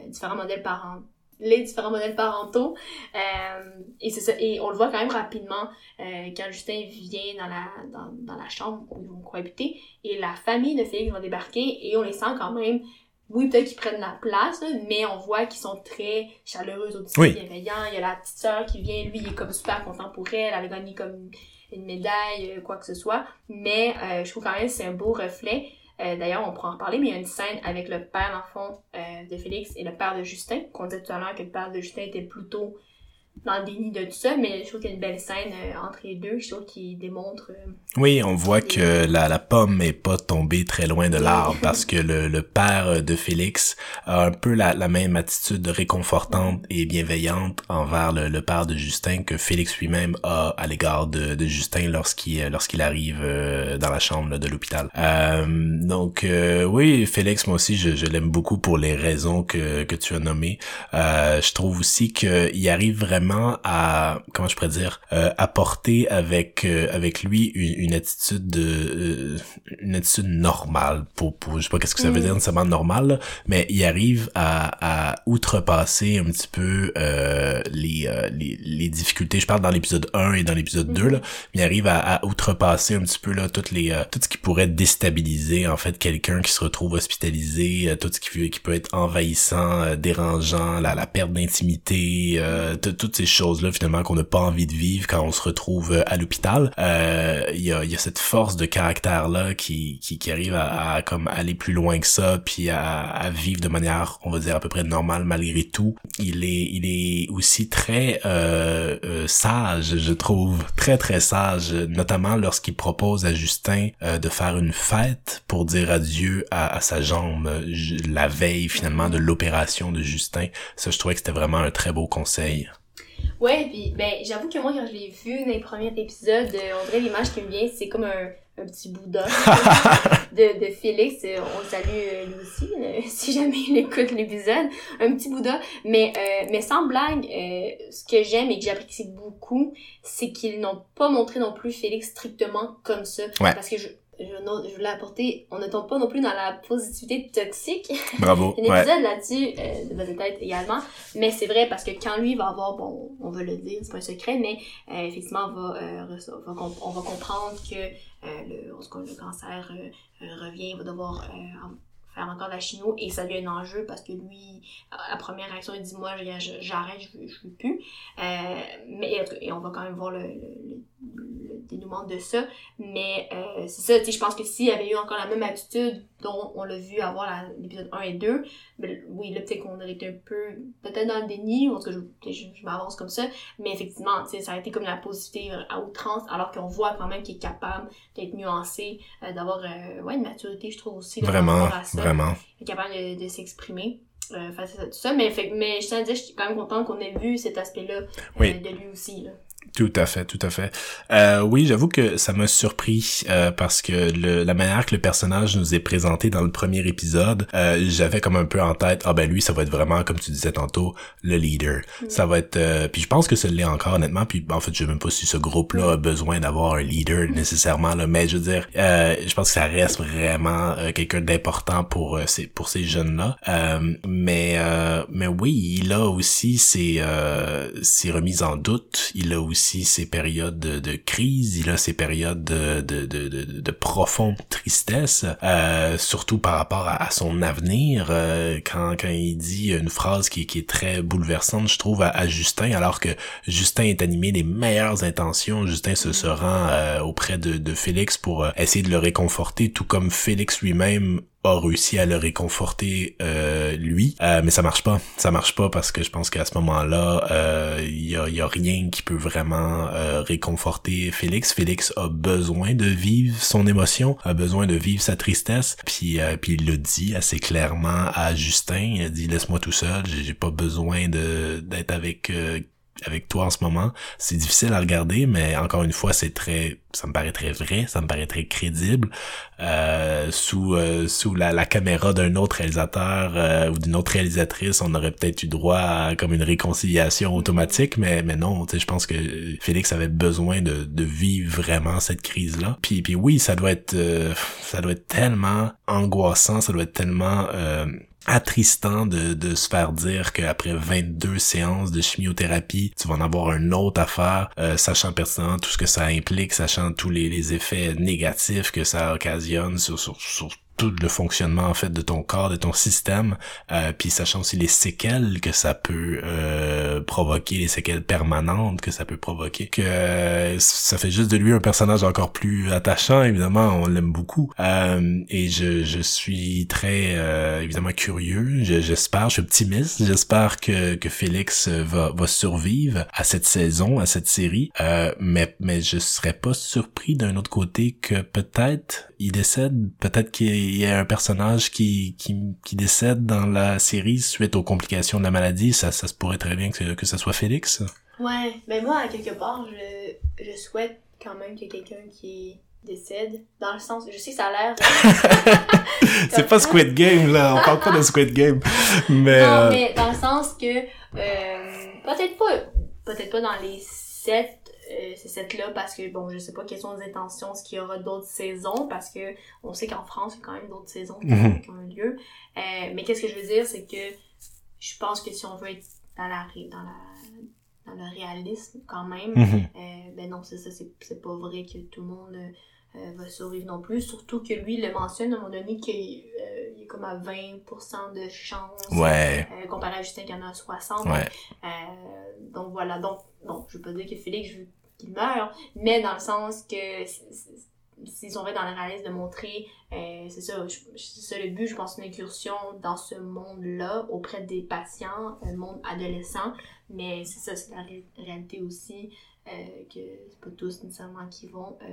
différents modèles parentaux, les différents modèles parentaux. Euh, et c'est ça, et on le voit quand même rapidement euh, quand Justin vient dans la, dans, dans la chambre où ils vont cohabiter, et la famille de Félix va débarquer, et on les sent quand même, oui, peut-être qu'ils prennent la place, là, mais on voit qu'ils sont très chaleureux, aussi Oui. bienveillants. Il y a la petite sœur qui vient, lui, il est comme super content pour elle, elle a gagné comme une médaille, quoi que ce soit. Mais euh, je trouve quand même que c'est un beau reflet. Euh, D'ailleurs, on pourra en reparler, mais il y a une scène avec le père, d'enfant euh, de Félix et le père de Justin, qu'on disait tout à l'heure que le père de Justin était plutôt dans le déni de tout ça, mais je trouve qu'il y a une belle scène euh, entre les deux, je trouve qu'il démontre... euh, Oui, on voit que la, la pomme est pas tombée très loin de l'arbre parce que le, le père de Félix a un peu la, la même attitude réconfortante et bienveillante envers le, le père de Justin que Félix lui-même a à l'égard de, de Justin lorsqu'il lorsqu'il arrive euh, dans la chambre de l'hôpital. Euh, donc euh, oui, Félix, moi aussi, je, je l'aime beaucoup pour les raisons que, que tu as nommées. Euh, je trouve aussi qu'il arrive vraiment vraiment à comment je pourrais dire euh, apporter avec euh, avec lui une, une attitude de euh, une attitude normale pour, pour je sais pas qu'est-ce que ça veut Mm. dire nécessairement normal là, mais il arrive à, à outrepasser un petit peu euh, les, euh, les les difficultés je parle dans l'épisode 1 et dans l'épisode 2 là mais il arrive à, à outrepasser un petit peu là toutes les euh, tout ce qui pourrait déstabiliser en fait quelqu'un qui se retrouve hospitalisé euh, tout ce qui, qui peut être envahissant euh, dérangeant la, la perte d'intimité euh, tout- ces choses là finalement qu'on n'a pas envie de vivre quand on se retrouve euh, à l'hôpital. Euh, il y a y a cette force de caractère là qui qui, qui arrive à, à comme aller plus loin que ça puis à, à vivre de manière on va dire à peu près normale malgré tout. Il est il est aussi très euh, euh, sage je trouve. Très très sage notamment lorsqu'il propose à Justin de faire une fête pour dire adieu à, à sa jambe la veille finalement de l'opération de Justin. Ça je trouvais que c'était vraiment un très beau conseil Ouais, puis ben j'avoue que moi quand je l'ai vu dans les premiers épisodes, euh, on dirait l'image qui me vient, c'est comme un, un petit Bouddha de, de Félix. Euh, On salue euh, lui aussi, si jamais il écoute l'épisode. Un petit Bouddha. Mais, euh, mais sans blague, euh, ce que j'aime et que j'apprécie beaucoup, c'est qu'ils n'ont pas montré non plus Félix strictement comme ça. Ouais. Parce que je, je, non- je voulais apporter, on ne tombe pas non plus dans la positivité toxique. bravo Il y a un ouais épisode là-dessus, euh, de Buzz tête également. Mais c'est vrai parce que quand lui va avoir, bon, on va le dire, c'est pas un secret, mais euh, effectivement, on va, euh, va on va comprendre que euh, le, en tout cas, le cancer euh, euh, revient, il va devoir euh, faire encore de la chimio et ça devient un enjeu parce que lui, la première réaction, il dit moi j'arrête, je je veux plus. Euh, mais et on va quand même voir le, dénouement de ça. Mais euh, c'est ça, tu sais, je pense que s'il avait eu encore la même attitude dont on l'a vu avoir l'épisode 1 et 2, ben, oui, là, peut-être qu'on aurait été un peu, peut-être dans le déni, ou en tout cas, je, peut-être je, je m'avance comme ça, mais effectivement, ça a été comme la positivité à outrance, alors qu'on voit quand même qu'il est capable d'être nuancé, euh, d'avoir, euh, ouais, une maturité, je trouve aussi, là, vraiment à ça. vraiment Il est capable de, de s'exprimer. Euh, face à tout ça, mais, fait, mais je tiens à dire, je suis quand même contente qu'on ait vu cet aspect-là Oui. de lui aussi. Là. Tout à fait, tout à fait. Euh, oui, j'avoue que ça m'a surpris euh, parce que le, la manière que le personnage nous est présenté dans le premier épisode, euh, j'avais comme un peu en tête, ah ben lui, ça va être vraiment, comme tu disais tantôt, le leader. Mm. Ça va être, euh, puis je pense que ça l'est encore honnêtement. Puis en fait, je sais même pas si ce groupe-là a besoin d'avoir un leader nécessairement, là, mais je veux dire, euh, je pense que ça reste vraiment euh, quelqu'un d'important pour ces pour ces jeunes-là. Euh, mais euh, mais oui, il a aussi ses euh, ses remises en doute. Il a aussi ses périodes de, crise. Il a ses périodes de de de, de, de profonde tristesse, euh, surtout par rapport à, à son avenir. euh, quand quand il dit une phrase qui qui est très bouleversante, je trouve à, à Justin, alors que Justin est animé des meilleures intentions. Justin se, se rend euh, auprès de, de Félix pour euh, essayer de le réconforter, tout comme Félix lui-même a réussi à le réconforter euh, lui. Euh, mais ça marche pas. Ça marche pas parce que je pense qu'à ce moment-là euh, il y, a, y a rien qui peut vraiment euh, réconforter Félix. Félix a besoin de vivre son émotion a besoin de vivre sa tristesse. Puis euh, puis il le dit assez clairement à Justin. Il dit laisse-moi tout seul. J'ai pas besoin de d'être avec euh, avec toi en ce moment. C'est difficile à regarder, mais encore une fois, c'est très, ça me paraît très vrai, ça me paraît très crédible. Euh, sous euh, sous la, la caméra d'un autre réalisateur euh, ou d'une autre réalisatrice, on aurait peut-être eu droit à comme une réconciliation automatique, mais mais non, tu sais, je pense que Félix avait besoin de, de vivre vraiment cette crise-là. Puis puis oui, ça doit être euh, ça doit être tellement angoissant, ça doit être tellement euh, attristant de, de se faire dire qu'après 22 séances de chimiothérapie, tu vas en avoir un autre à faire, euh, sachant pertinemment tout ce que ça implique, sachant tous les, les effets négatifs que ça occasionne sur, sur, sur tout le fonctionnement en fait de ton corps, de ton système, euh, puis sachant aussi les séquelles que ça peut euh, provoquer, les séquelles permanentes que ça peut provoquer, que euh, ça fait juste de lui un personnage encore plus attachant, évidemment, on l'aime beaucoup, euh, et je, je suis très euh, évidemment curieux, Je- j'espère, je suis optimiste, j'espère que, que Félix va, va survivre à cette saison, à cette série, mais, mais je serais pas surpris d'un autre côté que peut-être il décède, peut-être qu'il y a un personnage qui, qui, qui décède dans la série suite aux complications de la maladie, ça, ça se pourrait très bien que, que ça soit Félix. Ouais, ben moi, à quelque part, je, je souhaite quand même qu'il y ait quelqu'un qui décède. Dans le sens, je sais que ça a l'air. C'est pas Squid Game, là, on parle pas de Squid Game, mais... non, euh, mais dans le sens que. Euh, peut-être pas peut-être pas dans les sept euh, ces sept là parce que bon je sais pas quelles sont les intentions est-ce qu'il y aura d'autres saisons parce que on sait qu'en France il y a quand même d'autres saisons qui, Mhm. ont eu lieu Euh, mais qu'est-ce que je veux dire c'est que je pense que si on veut être dans la dans la dans le réalisme quand même Mhm. euh, ben non, c'est ça, c'est, c'est pas vrai que tout le monde va survivre non plus. Surtout que lui, il le mentionne à un moment donné qu'il euh, il est comme à 20% de chance. Ouais, euh, comparé à Justin qui en a 60. ouais. Euh, donc voilà, donc, bon, je veux pas dire que Félix, je veux qu'il meure, mais dans le sens que s'ils ont fait dans le réalisme de montrer, euh, c'est ça, je- c'est ça le but, je pense, une incursion dans ce monde-là auprès des patients, un monde adolescent, mais c'est ça, c'est la ré- réalité aussi, euh, que c'est pas tous nécessairement qui vont euh,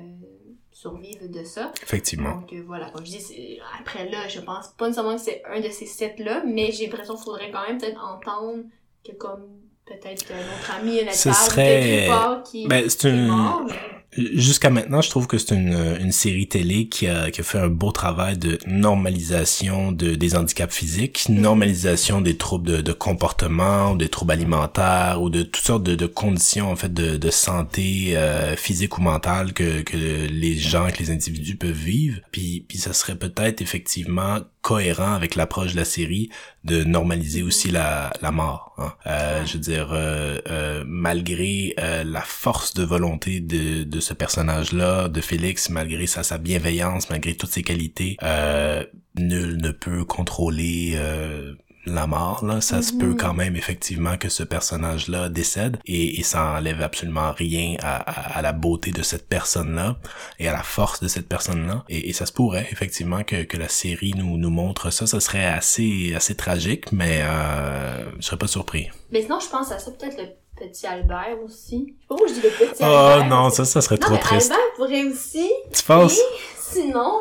survivre de ça. Effectivement. Donc euh, voilà, comme je dis, c'est- après là, je pense pas nécessairement que c'est un de ces sept-là, mais j'ai l'impression qu'il faudrait quand même peut-être entendre que comme peut-être autre ami à la table, serait- quelque part qui, Ben, est une... mort, mais- Jusqu'à maintenant, je trouve que c'est une, une série télé qui a, qui a fait un beau travail de normalisation de, des handicaps physiques, normalisation des troubles de, de comportement, des troubles alimentaires ou de toutes sortes de, de conditions en fait de, de santé euh, physique ou mentale que, que les gens, que les individus peuvent vivre. Puis, puis ça serait peut-être effectivement cohérent avec l'approche de la série de normaliser aussi la, la mort. hein. Euh, je veux dire, euh, euh, malgré euh, la force de volonté de, de ce personnage-là, de Félix, malgré sa, sa bienveillance, malgré toutes ses qualités, euh, nul ne peut contrôler euh, la mort. Là, ça se Mhm. peut quand même effectivement que ce personnage-là décède et, et ça enlève absolument rien à, à, à la beauté de cette personne-là et à la force de cette personne-là. Et, et ça se pourrait effectivement que, que la série nous, nous montre ça. Ça serait assez assez tragique, mais euh, je serais pas surpris. Mais sinon, je pense à ça, peut-être le petit Albert aussi. Je sais pas pourquoi je dis le petit Oh Albert. non, mais ça, ça serait trop non, mais triste. Albert pourrait aussi. Tu penses? Sinon,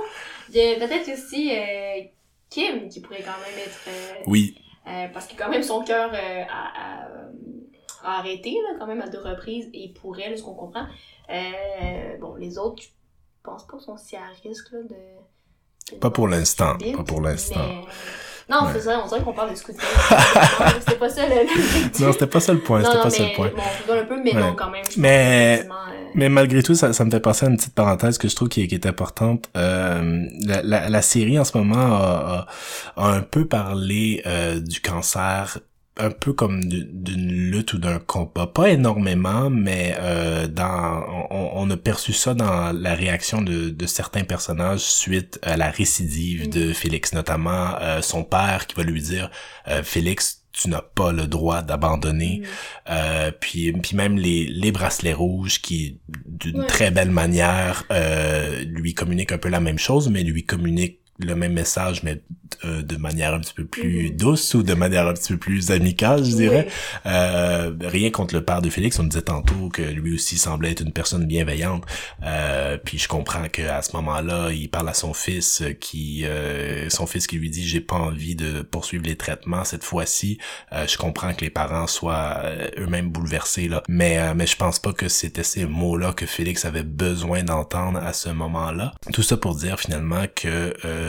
peut-être aussi euh, Kim qui pourrait quand même être... euh, Oui. Euh, parce que quand même son cœur euh, a, a- a arrêté là, quand même à deux reprises et pourrait, là, ce qu'on comprend. Bon, les autres, je pense pas qu'ils sont si à risque là, de, de Pas pour l'instant, pas pour l'instant. Non, Ouais. c'est vrai, on dirait qu'on parle de scooter. Non, C'était pas ça le. le- Non, c'était pas ça le point, Non, c'était pas ça le point. bon, on rigole un peu, mais Ouais. non, quand même. Mais- euh, Mais malgré tout, ça, ça me fait penser à une petite parenthèse que je trouve qui est, qui est importante. Euh, la, la, la série en ce moment a, a- a un peu parlé euh, du cancer un peu comme du- d'une lutte ou d'un combat. Pas énormément, mais euh, dans on, on a perçu ça dans la réaction de, de certains personnages suite à la récidive de Félix, notamment euh, son père qui va lui dire euh, Félix, tu n'as pas le droit d'abandonner. mm. Euh, puis, puis même les, les bracelets rouges qui, d'une Ouais. très belle manière, euh, lui communiquent un peu la même chose, mais lui communiquent le même message, mais euh, de manière un petit peu plus douce ou de manière un petit peu plus amicale, je dirais. Oui. Euh, rien contre le père de Félix, on disait tantôt que lui aussi semblait être une personne bienveillante. Euh, puis je comprends que à ce moment-là, il parle à son fils euh, qui, euh, son fils qui lui dit j'ai pas envie de poursuivre les traitements cette fois-ci. Euh, je comprends que les parents soient eux-mêmes bouleversés là, mais euh, mais je pense pas que c'était ces mots-là que Félix avait besoin d'entendre à ce moment-là. Tout ça pour dire finalement que euh,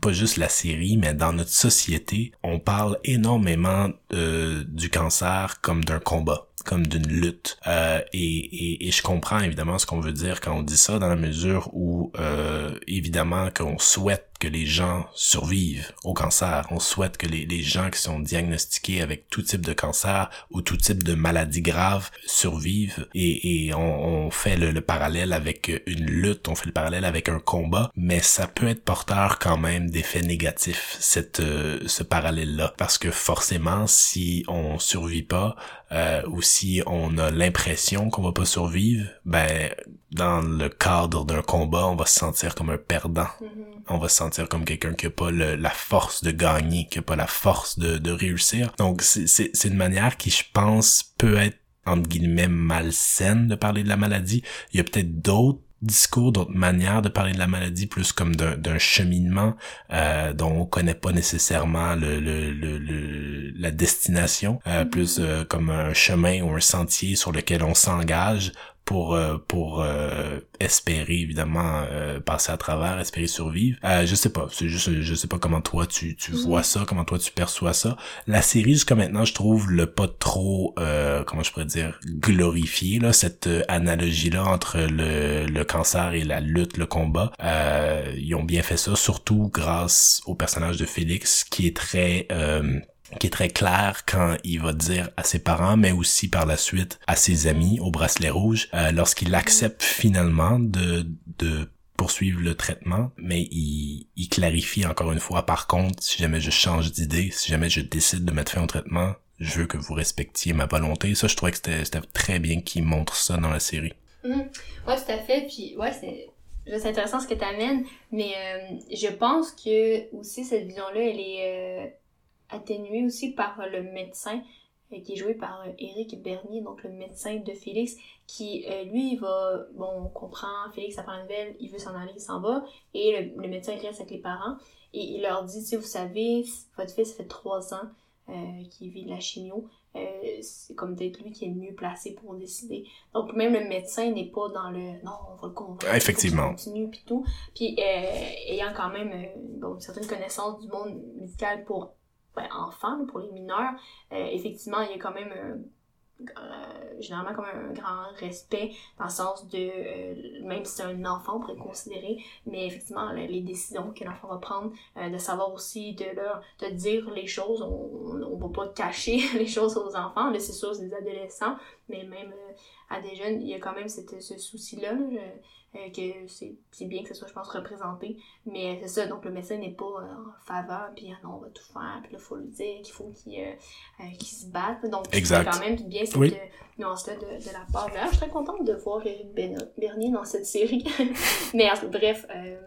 pas juste la série, mais dans notre société, on parle énormément euh, du cancer comme d'un combat comme d'une lutte. Euh, et, et, et je comprends évidemment ce qu'on veut dire quand on dit ça dans la mesure où euh, évidemment qu'on souhaite que les gens survivent au cancer on souhaite que les, les gens qui sont diagnostiqués avec tout type de cancer ou tout type de maladie grave survivent et, et on, on fait le, le parallèle avec une lutte on fait le parallèle avec un combat mais ça peut être porteur quand même d'effets négatifs cette euh, ce parallèle là parce que forcément si on survit pas euh, ou si on a l'impression qu'on va pas survivre, ben dans le cadre d'un combat, on va se sentir comme un perdant. Mhm. On va se sentir comme quelqu'un qui a pas le- la force de gagner, qui a pas la force de, de réussir. Donc c'est une manière qui, je pense, peut être entre guillemets malsaine de parler de la maladie. Il y a peut-être d'autres discours, d'autres manières de parler de la maladie, plus comme d'un d'un cheminement euh, dont on connaît pas nécessairement le, le, le, le- la destination, euh, plus euh, comme un chemin ou un sentier sur lequel on s'engage pour euh, pour euh, espérer évidemment euh, passer à travers, espérer survivre. je sais pas, c'est juste je sais pas comment toi tu tu mhm. vois ça, comment toi tu perçois ça. La série jusqu'à maintenant, je trouve le pas trop comment je pourrais dire glorifié là cette analogie là entre le le cancer et la lutte, le combat. ils ont bien fait ça surtout grâce au personnage de Félix qui est très qui est très clair quand il va dire à ses parents, mais aussi par la suite à ses amis au bracelet rouge, euh, lorsqu'il accepte finalement de, de poursuivre le traitement, mais il, il clarifie encore une fois, par contre, si jamais je change d'idée, si jamais je décide de mettre fin au traitement, je veux que vous respectiez ma volonté. Ça, je trouvais que c'était très bien qu'il montre ça dans la série. Mmh. Ouais, tout à fait. Puis, ouais, c'est intéressant ce que tu amènes, mais euh, je pense que aussi cette vision-là, elle est euh, atténué aussi par le médecin euh, qui est joué par Eric euh, Bernier, donc le médecin de Félix, qui euh, lui il va, bon, on comprend, Félix apprend une nouvelle, il veut s'en aller, il s'en va, et le, médecin reste avec les parents, et il leur dit, si vous savez, votre fils fait trois ans qu'il vit de la chimio, c'est comme peut-être lui qui est mieux placé pour décider. Donc même le médecin n'est pas dans le non, on va le convaincre. Effectivement. Continue puis tout. Puis ayant quand même bon, une certaine connaissance du monde médical pour ben, enfants, pour les mineurs, euh, effectivement, il y a quand même euh, généralement comme un grand respect dans le sens de euh, même si c'est un enfant on pourrait considérer mais effectivement les décisions que l'enfant va prendre de savoir aussi de leur de dire les choses on on va pas cacher les choses aux enfants là c'est sûr c'est des adolescents mais même à des jeunes il y a quand même ce souci là euh, que c'est bien que ce soit, je pense, représenté. Mais c'est ça, donc le médecin n'est pas euh, en faveur, puis ah non, on va tout faire, puis là, il faut lui dire qu'il faut qu'il euh, se batte. Donc, c'est quand même bien cette nuance-là de, de, la part. D'ailleurs, je suis très contente de voir Eric Bernier dans cette série. mais bref,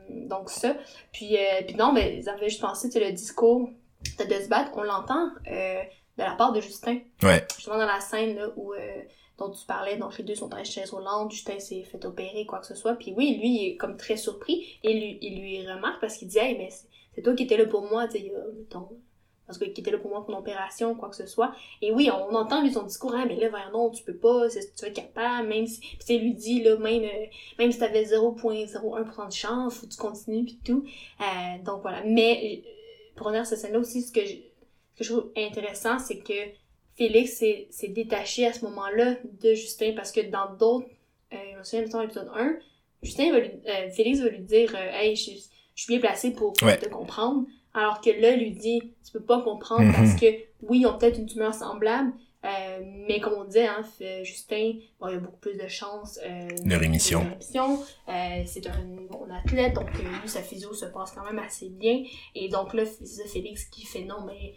donc ça. Puis, puis non, mais j'avais juste pensé, tu le discours de, de se battre, on l'entend de la part de Justin. Ouais. Justement dans la scène là, où dont tu parlais, donc les deux sont à chaise roulante, Justin s'est fait opérer, quoi que ce soit, puis oui, lui, il est comme très surpris, et lui, il lui remarque parce qu'il dit, hey, mais c'est toi qui étais là pour moi, tu sais, parce que qui était là pour moi pour l'opération, quoi que ce soit. Et oui, on entend lui son discours, hein, mais là, vers non, tu peux pas, tu vas être capable, même si, puis lui dit, là, même, euh, même si t'avais 0.01% de chance, faut que tu continues, puis tout. Euh, donc voilà. Mais, euh, pour revenir à cette scène-là aussi, ce que ce que je trouve intéressant, c'est que Félix s'est détaché à ce moment-là de Justin parce que dans d'autres, euh, je me souviens de l'épisode 1, Justin va lui, euh, Félix va lui dire euh, Hey, je, suis bien placé pour te comprendre. Alors que là, lui dit Tu peux pas comprendre mm-hmm. parce que oui, ils ont peut-être une tumeur semblable, euh, mais comme on dit, hein, Justin, bon, il a beaucoup plus de chances euh, de rémission. Euh, c'est un bon athlète, donc lui, sa physio se passe quand même assez bien. Et donc là, c'est Félix qui fait non, mais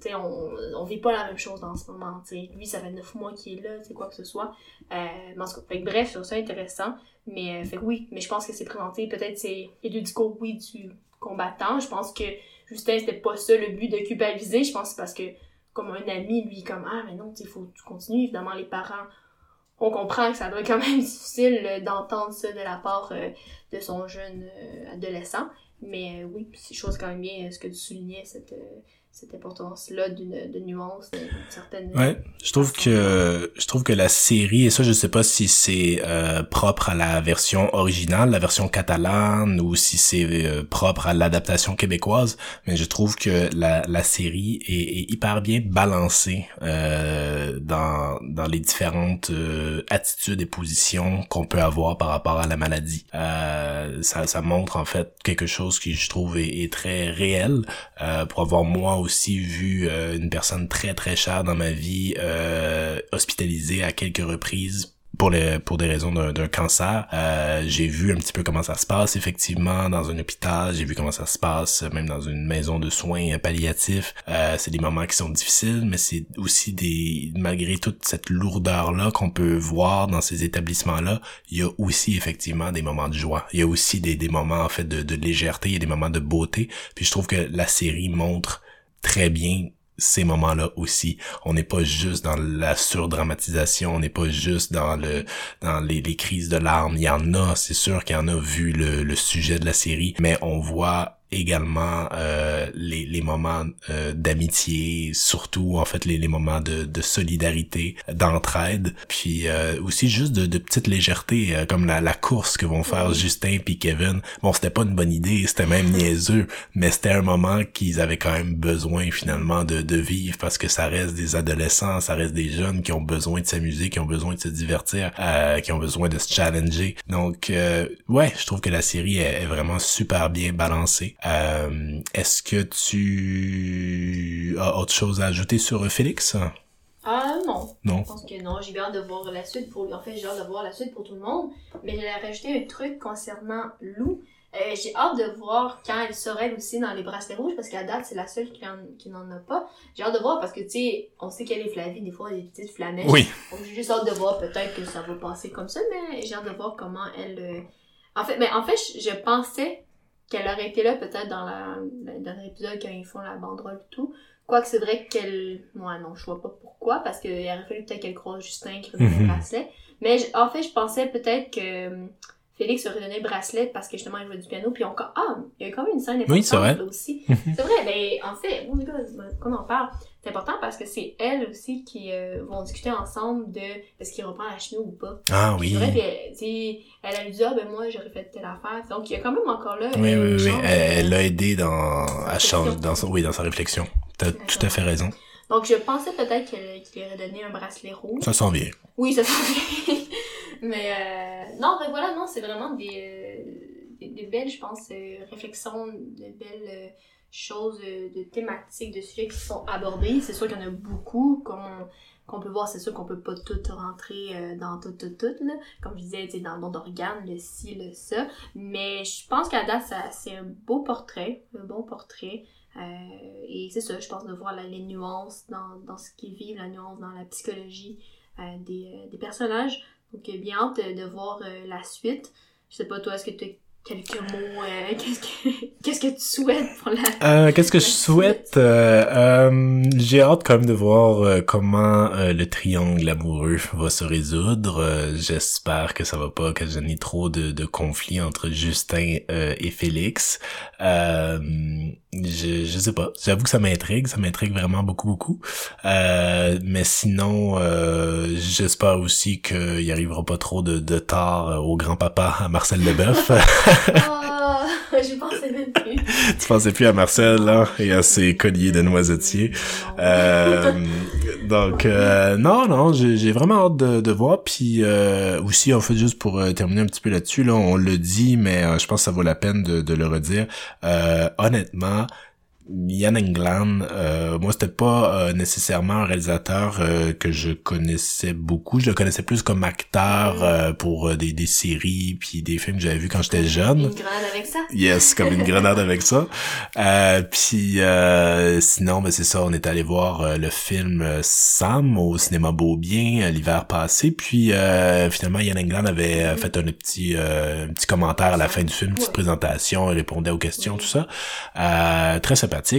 T'sais, on, on vit pas la même chose dans ce moment. Lui, ça fait neuf mois qu'il est là, c'est quoi que ce soit. Euh, bref, c'est ça intéressant. Mais euh, fait oui, mais je pense que c'est présenté, peut-être c'est les deux discours, oui, du combattant. Je pense que Justin, c'était pas ça le but de culpabiliser. Je pense que parce que, comme un ami, lui, comme Ah, mais non, il faut que tu continues. Évidemment, les parents, on comprend que ça doit être quand même difficile euh, d'entendre ça de la part de son jeune adolescent. Mais oui, c'est chose quand même bien ce que tu soulignais, cette cette importance-là d'une de nuance, d'une certaine... Ouais, je trouve que je trouve que la série, et ça je sais pas si c'est euh, propre à la version originale, la version catalane, ou si c'est euh, propre à l'adaptation québécoise, mais je trouve que la, la série est, est hyper bien balancée euh, dans, dans les différentes euh, attitudes et positions qu'on peut avoir par rapport à la maladie. Euh, ça, ça montre en fait quelque chose qui je trouve est, est très réel pour avoir moi aussi vu euh, une personne très très chère dans ma vie euh, hospitalisée à quelques reprises pour les pour des raisons d'un cancer. Euh, j'ai vu un petit peu comment ça se passe effectivement dans un hôpital. J'ai vu comment ça se passe même dans une maison de soins palliatifs. Euh, c'est des moments qui sont difficiles, mais c'est aussi des malgré toute cette lourdeur là qu'on peut voir dans ces établissements là, il y a aussi effectivement des moments de joie. Il y a aussi des, des moments en fait de, de légèreté, il y a des moments de beauté. Puis je trouve que la série montre très bien ces moments-là aussi. On n'est pas juste dans la surdramatisation, on n'est pas juste dans le dans les, les crises de larmes. Il y en a, c'est sûr qu'il y en a vu le, le sujet de la série, mais on voit également euh, les, les moments euh, d'amitié, surtout en fait les, les moments de, de solidarité, d'entraide, puis euh, aussi juste de, de petites légèretés comme la, la course que vont faire Justin puis Kevin. Bon, c'était pas une bonne idée, c'était même niaiseux, mais c'était un moment qu'ils avaient quand même besoin finalement de, de vivre parce que ça reste des adolescents, ça reste des jeunes qui ont besoin de s'amuser, qui ont besoin de se divertir, qui ont besoin de se challenger. Donc ouais, je trouve que la série est, est vraiment super bien balancée. Euh, Est-ce que tu as autre chose à ajouter sur Félix? Ah non. Non? Je pense que non. J'ai hâte de voir la suite pour lui. En fait, j'ai hâte de voir la suite pour tout le monde. Mais j'allais rajouter un truc concernant Lou. Euh, j'ai hâte de voir quand elle sera elle aussi dans les bracelets rouges parce qu'à date c'est la seule qui, n'en a pas. J'ai hâte de voir parce que tu sais, on sait qu'elle est Flavie, des fois elle a des petites flamèches. Oui. Donc j'ai juste hâte de voir peut-être que ça va passer comme ça, mais j'ai hâte de voir comment elle. euh, En fait, mais en fait, je pensais qu'elle aurait été là peut-être dans la, le dernier épisode quand ils font la banderole et tout. Quoique c'est vrai qu'elle... Moi non, je vois pas pourquoi, parce qu'il aurait fallu peut-être qu'elle croise Justin qui redonne Mhm. le bracelet. Mais en fait, je pensais peut-être que hum, Félix aurait donné le bracelet parce que justement il jouait du piano, puis on... Ah, il y a quand même une scène importante Oui, c'est vrai. là aussi. C'est vrai, mais en fait, my god, qu'on en parle, c'est important parce que c'est elle aussi qui euh, vont discuter ensemble de est-ce qu'il reprend la chemise ou pas. Ah oui. c'est vrai, puis elle, a lui dit, ah ben moi j'aurais fait telle affaire. Donc il y a quand même encore là. Oui, oui, oui. Elle l'a aidé dans, à changer, dans son, oui, dans sa réflexion. T'as tout à fait raison. Donc je pensais peut-être qu'elle qu'il aurait donné un bracelet rouge. Ça sent bien. Oui, ça sent bien. Mais euh, non, mais voilà, non, c'est vraiment des, euh, des, des belles, je pense, réflexions, de belles choses, euh, de thématiques, de sujets qui sont abordés. C'est sûr qu'il y en a beaucoup qu'on qu'on peut voir, c'est sûr qu'on peut pas tout rentrer euh, dans tout, tout, tout, là. Comme je disais, tu dans le don d'organes, le ci, le ça. Mais je pense qu'à date, c'est un beau portrait, un bon portrait. Euh, et c'est ça, je pense de voir la- les nuances dans, dans ce qu'ils vivent, la nuance dans la psychologie des, des personnages. Donc, bien hâte de, de voir la suite. Je sais pas, toi, est-ce que tu quelques mots euh, Qu'est-ce que qu'est-ce que tu souhaites pour la. Euh, Qu'est-ce que je souhaite? Euh, euh, J'ai hâte quand même de voir euh, comment euh, le triangle amoureux va se résoudre. Euh, J'espère que ça va pas occasionner trop de, de conflits entre Justin euh, et Félix. Euh, je, je sais pas. J'avoue que ça m'intrigue. Ça m'intrigue vraiment beaucoup, beaucoup. Euh, mais sinon, euh, j'espère aussi qu'il y arrivera pas trop de, de tard au grand-papa à Marcel Leboeuf. Ah, je pensais même plus. tu pensais plus à Marcel, là, et à ses colliers de noisetiers. Euh, donc euh, non non j'ai j'ai vraiment hâte de, de voir puis euh, aussi en fait juste pour euh, terminer un petit peu là-dessus là on le dit mais euh, je pense que ça vaut la peine de, de le redire Euh, honnêtement Yann England, euh, moi c'était pas euh, nécessairement un réalisateur euh, que je connaissais beaucoup, je le connaissais plus comme acteur euh, pour euh, des, des séries puis des films que j'avais vus quand j'étais jeune. Une grenade avec ça. Yes, comme une grenade avec ça. Euh, puis euh, sinon, ben c'est ça, on est allé voir le film Sam au cinéma Beaubien l'hiver passé. Puis euh, finalement, Yann England avait euh, fait un petit euh, un petit commentaire à la fin du film, une petite Ouais. présentation, il répondait aux questions, Oui. tout ça. Euh, très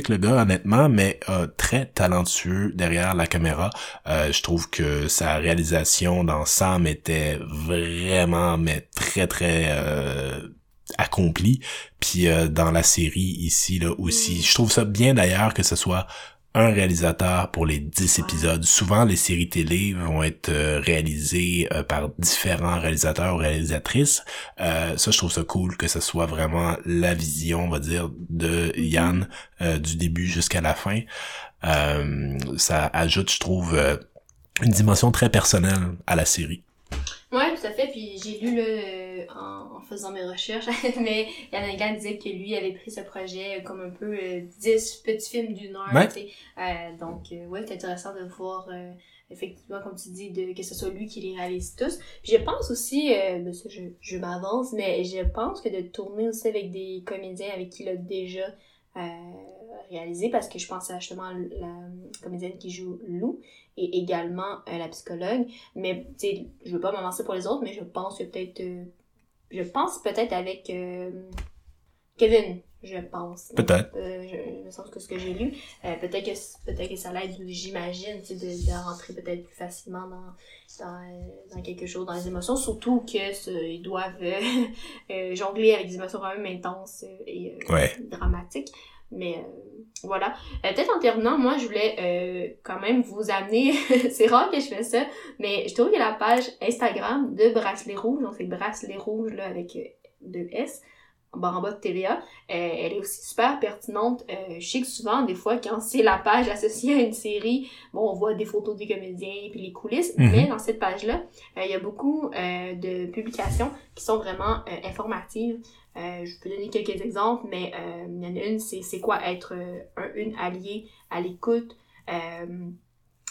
le gars, honnêtement, mais euh, très talentueux derrière la caméra. Euh, je trouve que sa réalisation dans Sam était vraiment, mais très très euh, accomplie. Puis euh, dans la série ici là aussi, Mm. je trouve ça bien d'ailleurs que ce soit un réalisateur pour les 10 Ouais. épisodes. Souvent, les séries télé vont être euh, réalisées euh, par différents réalisateurs ou réalisatrices. Euh, ça, je trouve ça cool que ce soit vraiment la vision, on va dire, de Yann du début jusqu'à la fin. Ça ajoute, je trouve, une dimension très personnelle à la série. Ouais, tout à fait. Puis j'ai lu là, euh, en, en faisant mes recherches, mais Yann England disait que lui avait pris ce projet comme un peu euh, 10 petits films d'une heure. Ouais. Euh, donc, euh, ouais, c'est intéressant de voir, euh, effectivement, comme tu dis, de, que ce soit lui qui les réalise tous. Puis je pense aussi, ben ça, je, je m'avance, mais je pense que de tourner aussi avec des comédiens avec qui il a déjà réalisé, parce que je pense à justement la comédienne qui joue Lou et également euh, la psychologue. Mais, tu sais, je veux pas m'avancer pour les autres, mais je pense que peut-être. euh, je pense peut-être avec euh, Kevin, je pense. Peut-être. Euh, je, me semble que ce que j'ai lu. Euh, peut-être que peut-être que ça l'aide, j'imagine, tu sais, de, de rentrer peut-être plus facilement dans, dans, dans quelque chose, dans les émotions. Surtout que ce- ils doivent jongler avec des émotions quand même intenses et Ouais. dramatiques. Mais euh, voilà. Euh, Peut-être en terminant, moi, je voulais euh, quand même vous amener, c'est rare que je fais ça, mais je trouve que la page Instagram de Bracelet Rouge, donc c'est Bracelet Rouge là, avec euh, deux S, en bas en bas de TVA, euh, elle est aussi super pertinente. Je sais que souvent, des fois, quand c'est la page associée à une série, bon, on voit des photos des comédiens puis les coulisses, Mhm. mais dans cette page-là, il y a beaucoup de publications qui sont vraiment informatives. Euh, je peux donner quelques exemples, mais euh, il y en a une, c'est c'est quoi être euh, un, une alliée à l'écoute?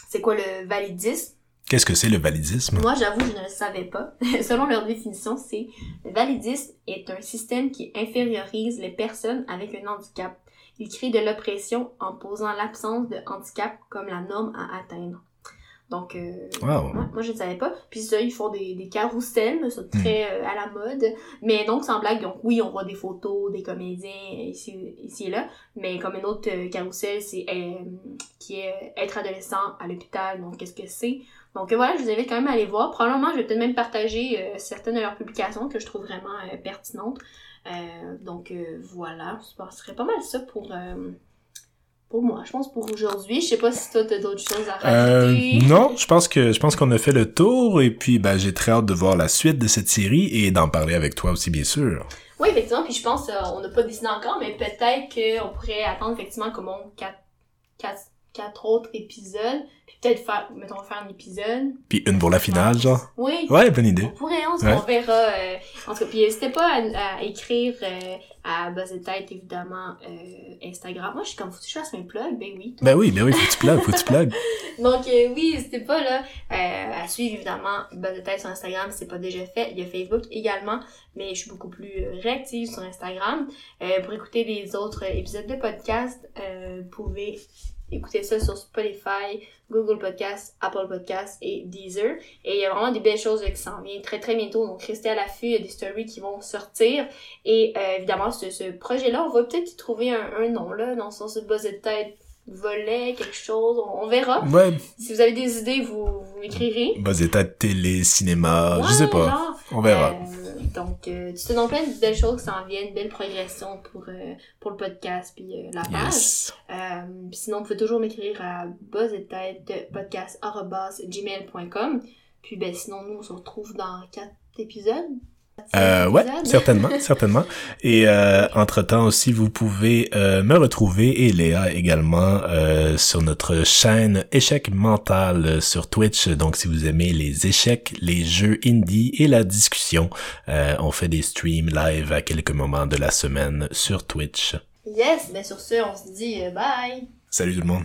C'est quoi le validisme? Qu'est-ce que c'est le validisme? Moi, j'avoue, je ne le savais pas. Selon leur définition, c'est le validisme est un système qui infériorise les personnes avec un handicap. Il crée de l'oppression en posant l'absence de handicap comme la norme à atteindre. Donc, euh, Wow. moi, moi, je ne savais pas. Puis ça, ils font des, des carousels, c'est très euh, à la mode. Mais donc, sans blague, donc oui, on voit des photos des comédiens euh, ici, ici et là. Mais comme une autre euh, carrousel, c'est euh, qui est être adolescent à l'hôpital. Donc, qu'est-ce que c'est? Donc voilà, je vous invite quand même à aller voir. Probablement, je vais peut-être même partager certaines de leurs publications que je trouve vraiment pertinentes. Donc voilà, je ce serait pas mal ça pour... euh, pour moi, je pense pour aujourd'hui. Je sais pas si toi t'as d'autres choses à Euh, rajouter. non, je pense que je pense qu'on a fait le tour et puis ben j'ai très hâte de voir la suite de cette série et d'en parler avec toi aussi bien sûr. Oui, effectivement, puis je pense, euh, on n'a pas décidé encore, mais peut-être qu'on pourrait attendre effectivement comme on quatre, quatre, quatre autres épisodes, puis peut-être faire, mettons, faire un épisode. Puis une pour la finale genre. Oui. Ouais, bonne On idée. pourrait, on, Ouais. on verra. euh, en tout cas, puis n'hésitez pas à, à écrire euh, à Buzz Tête, évidemment, euh, Instagram. Moi, je suis comme, faut que je fasse un plug, ben oui. Ben oui, ben oui, faut que tu plugues, faut que tu plugues. Donc euh, oui, n'hésitez pas là euh, à suivre évidemment Buzz de tête sur Instagram si c'est pas déjà fait. Il y a Facebook également, mais je suis beaucoup plus réactive sur Instagram. Pour écouter les autres épisodes de podcast, vous pouvez écouter ça sur Spotify, Google Podcast, Apple Podcast et Deezer. Et il y a vraiment des belles choses euh, qui s'en viennent très très bientôt. Donc restez à l'affût, il y a des stories qui vont sortir. Et euh, évidemment, ce, ce projet-là, on va peut-être y trouver un, un nom là, dans le sens de Buzz de tête volet, quelque chose, on, on verra. Ouais, Si vous avez des idées, vous, vous m'écrirez. état de télé, cinéma, je Ouais, sais pas. genre. On verra. Euh, donc, euh, c'est donc plein de belles choses qui s'en viennent, belle progression pour, euh, pour le podcast puis euh, la page. Yes. Euh, sinon, vous pouvez toujours m'écrire à buzzetête.podcast.gmail.com Puis ben sinon, nous, on se retrouve dans quatre épisodes. Euh, ouais, certainement, certainement. Et euh, entre-temps aussi, vous pouvez euh, me retrouver et Léa également euh, sur notre chaîne Échec Mental euh, sur Twitch. Donc, si vous aimez les échecs, les jeux indie et la discussion, euh, on fait des streams live à quelques moments de la semaine sur Twitch. Yes, ben sur ce, on se dit bye! Salut tout le monde.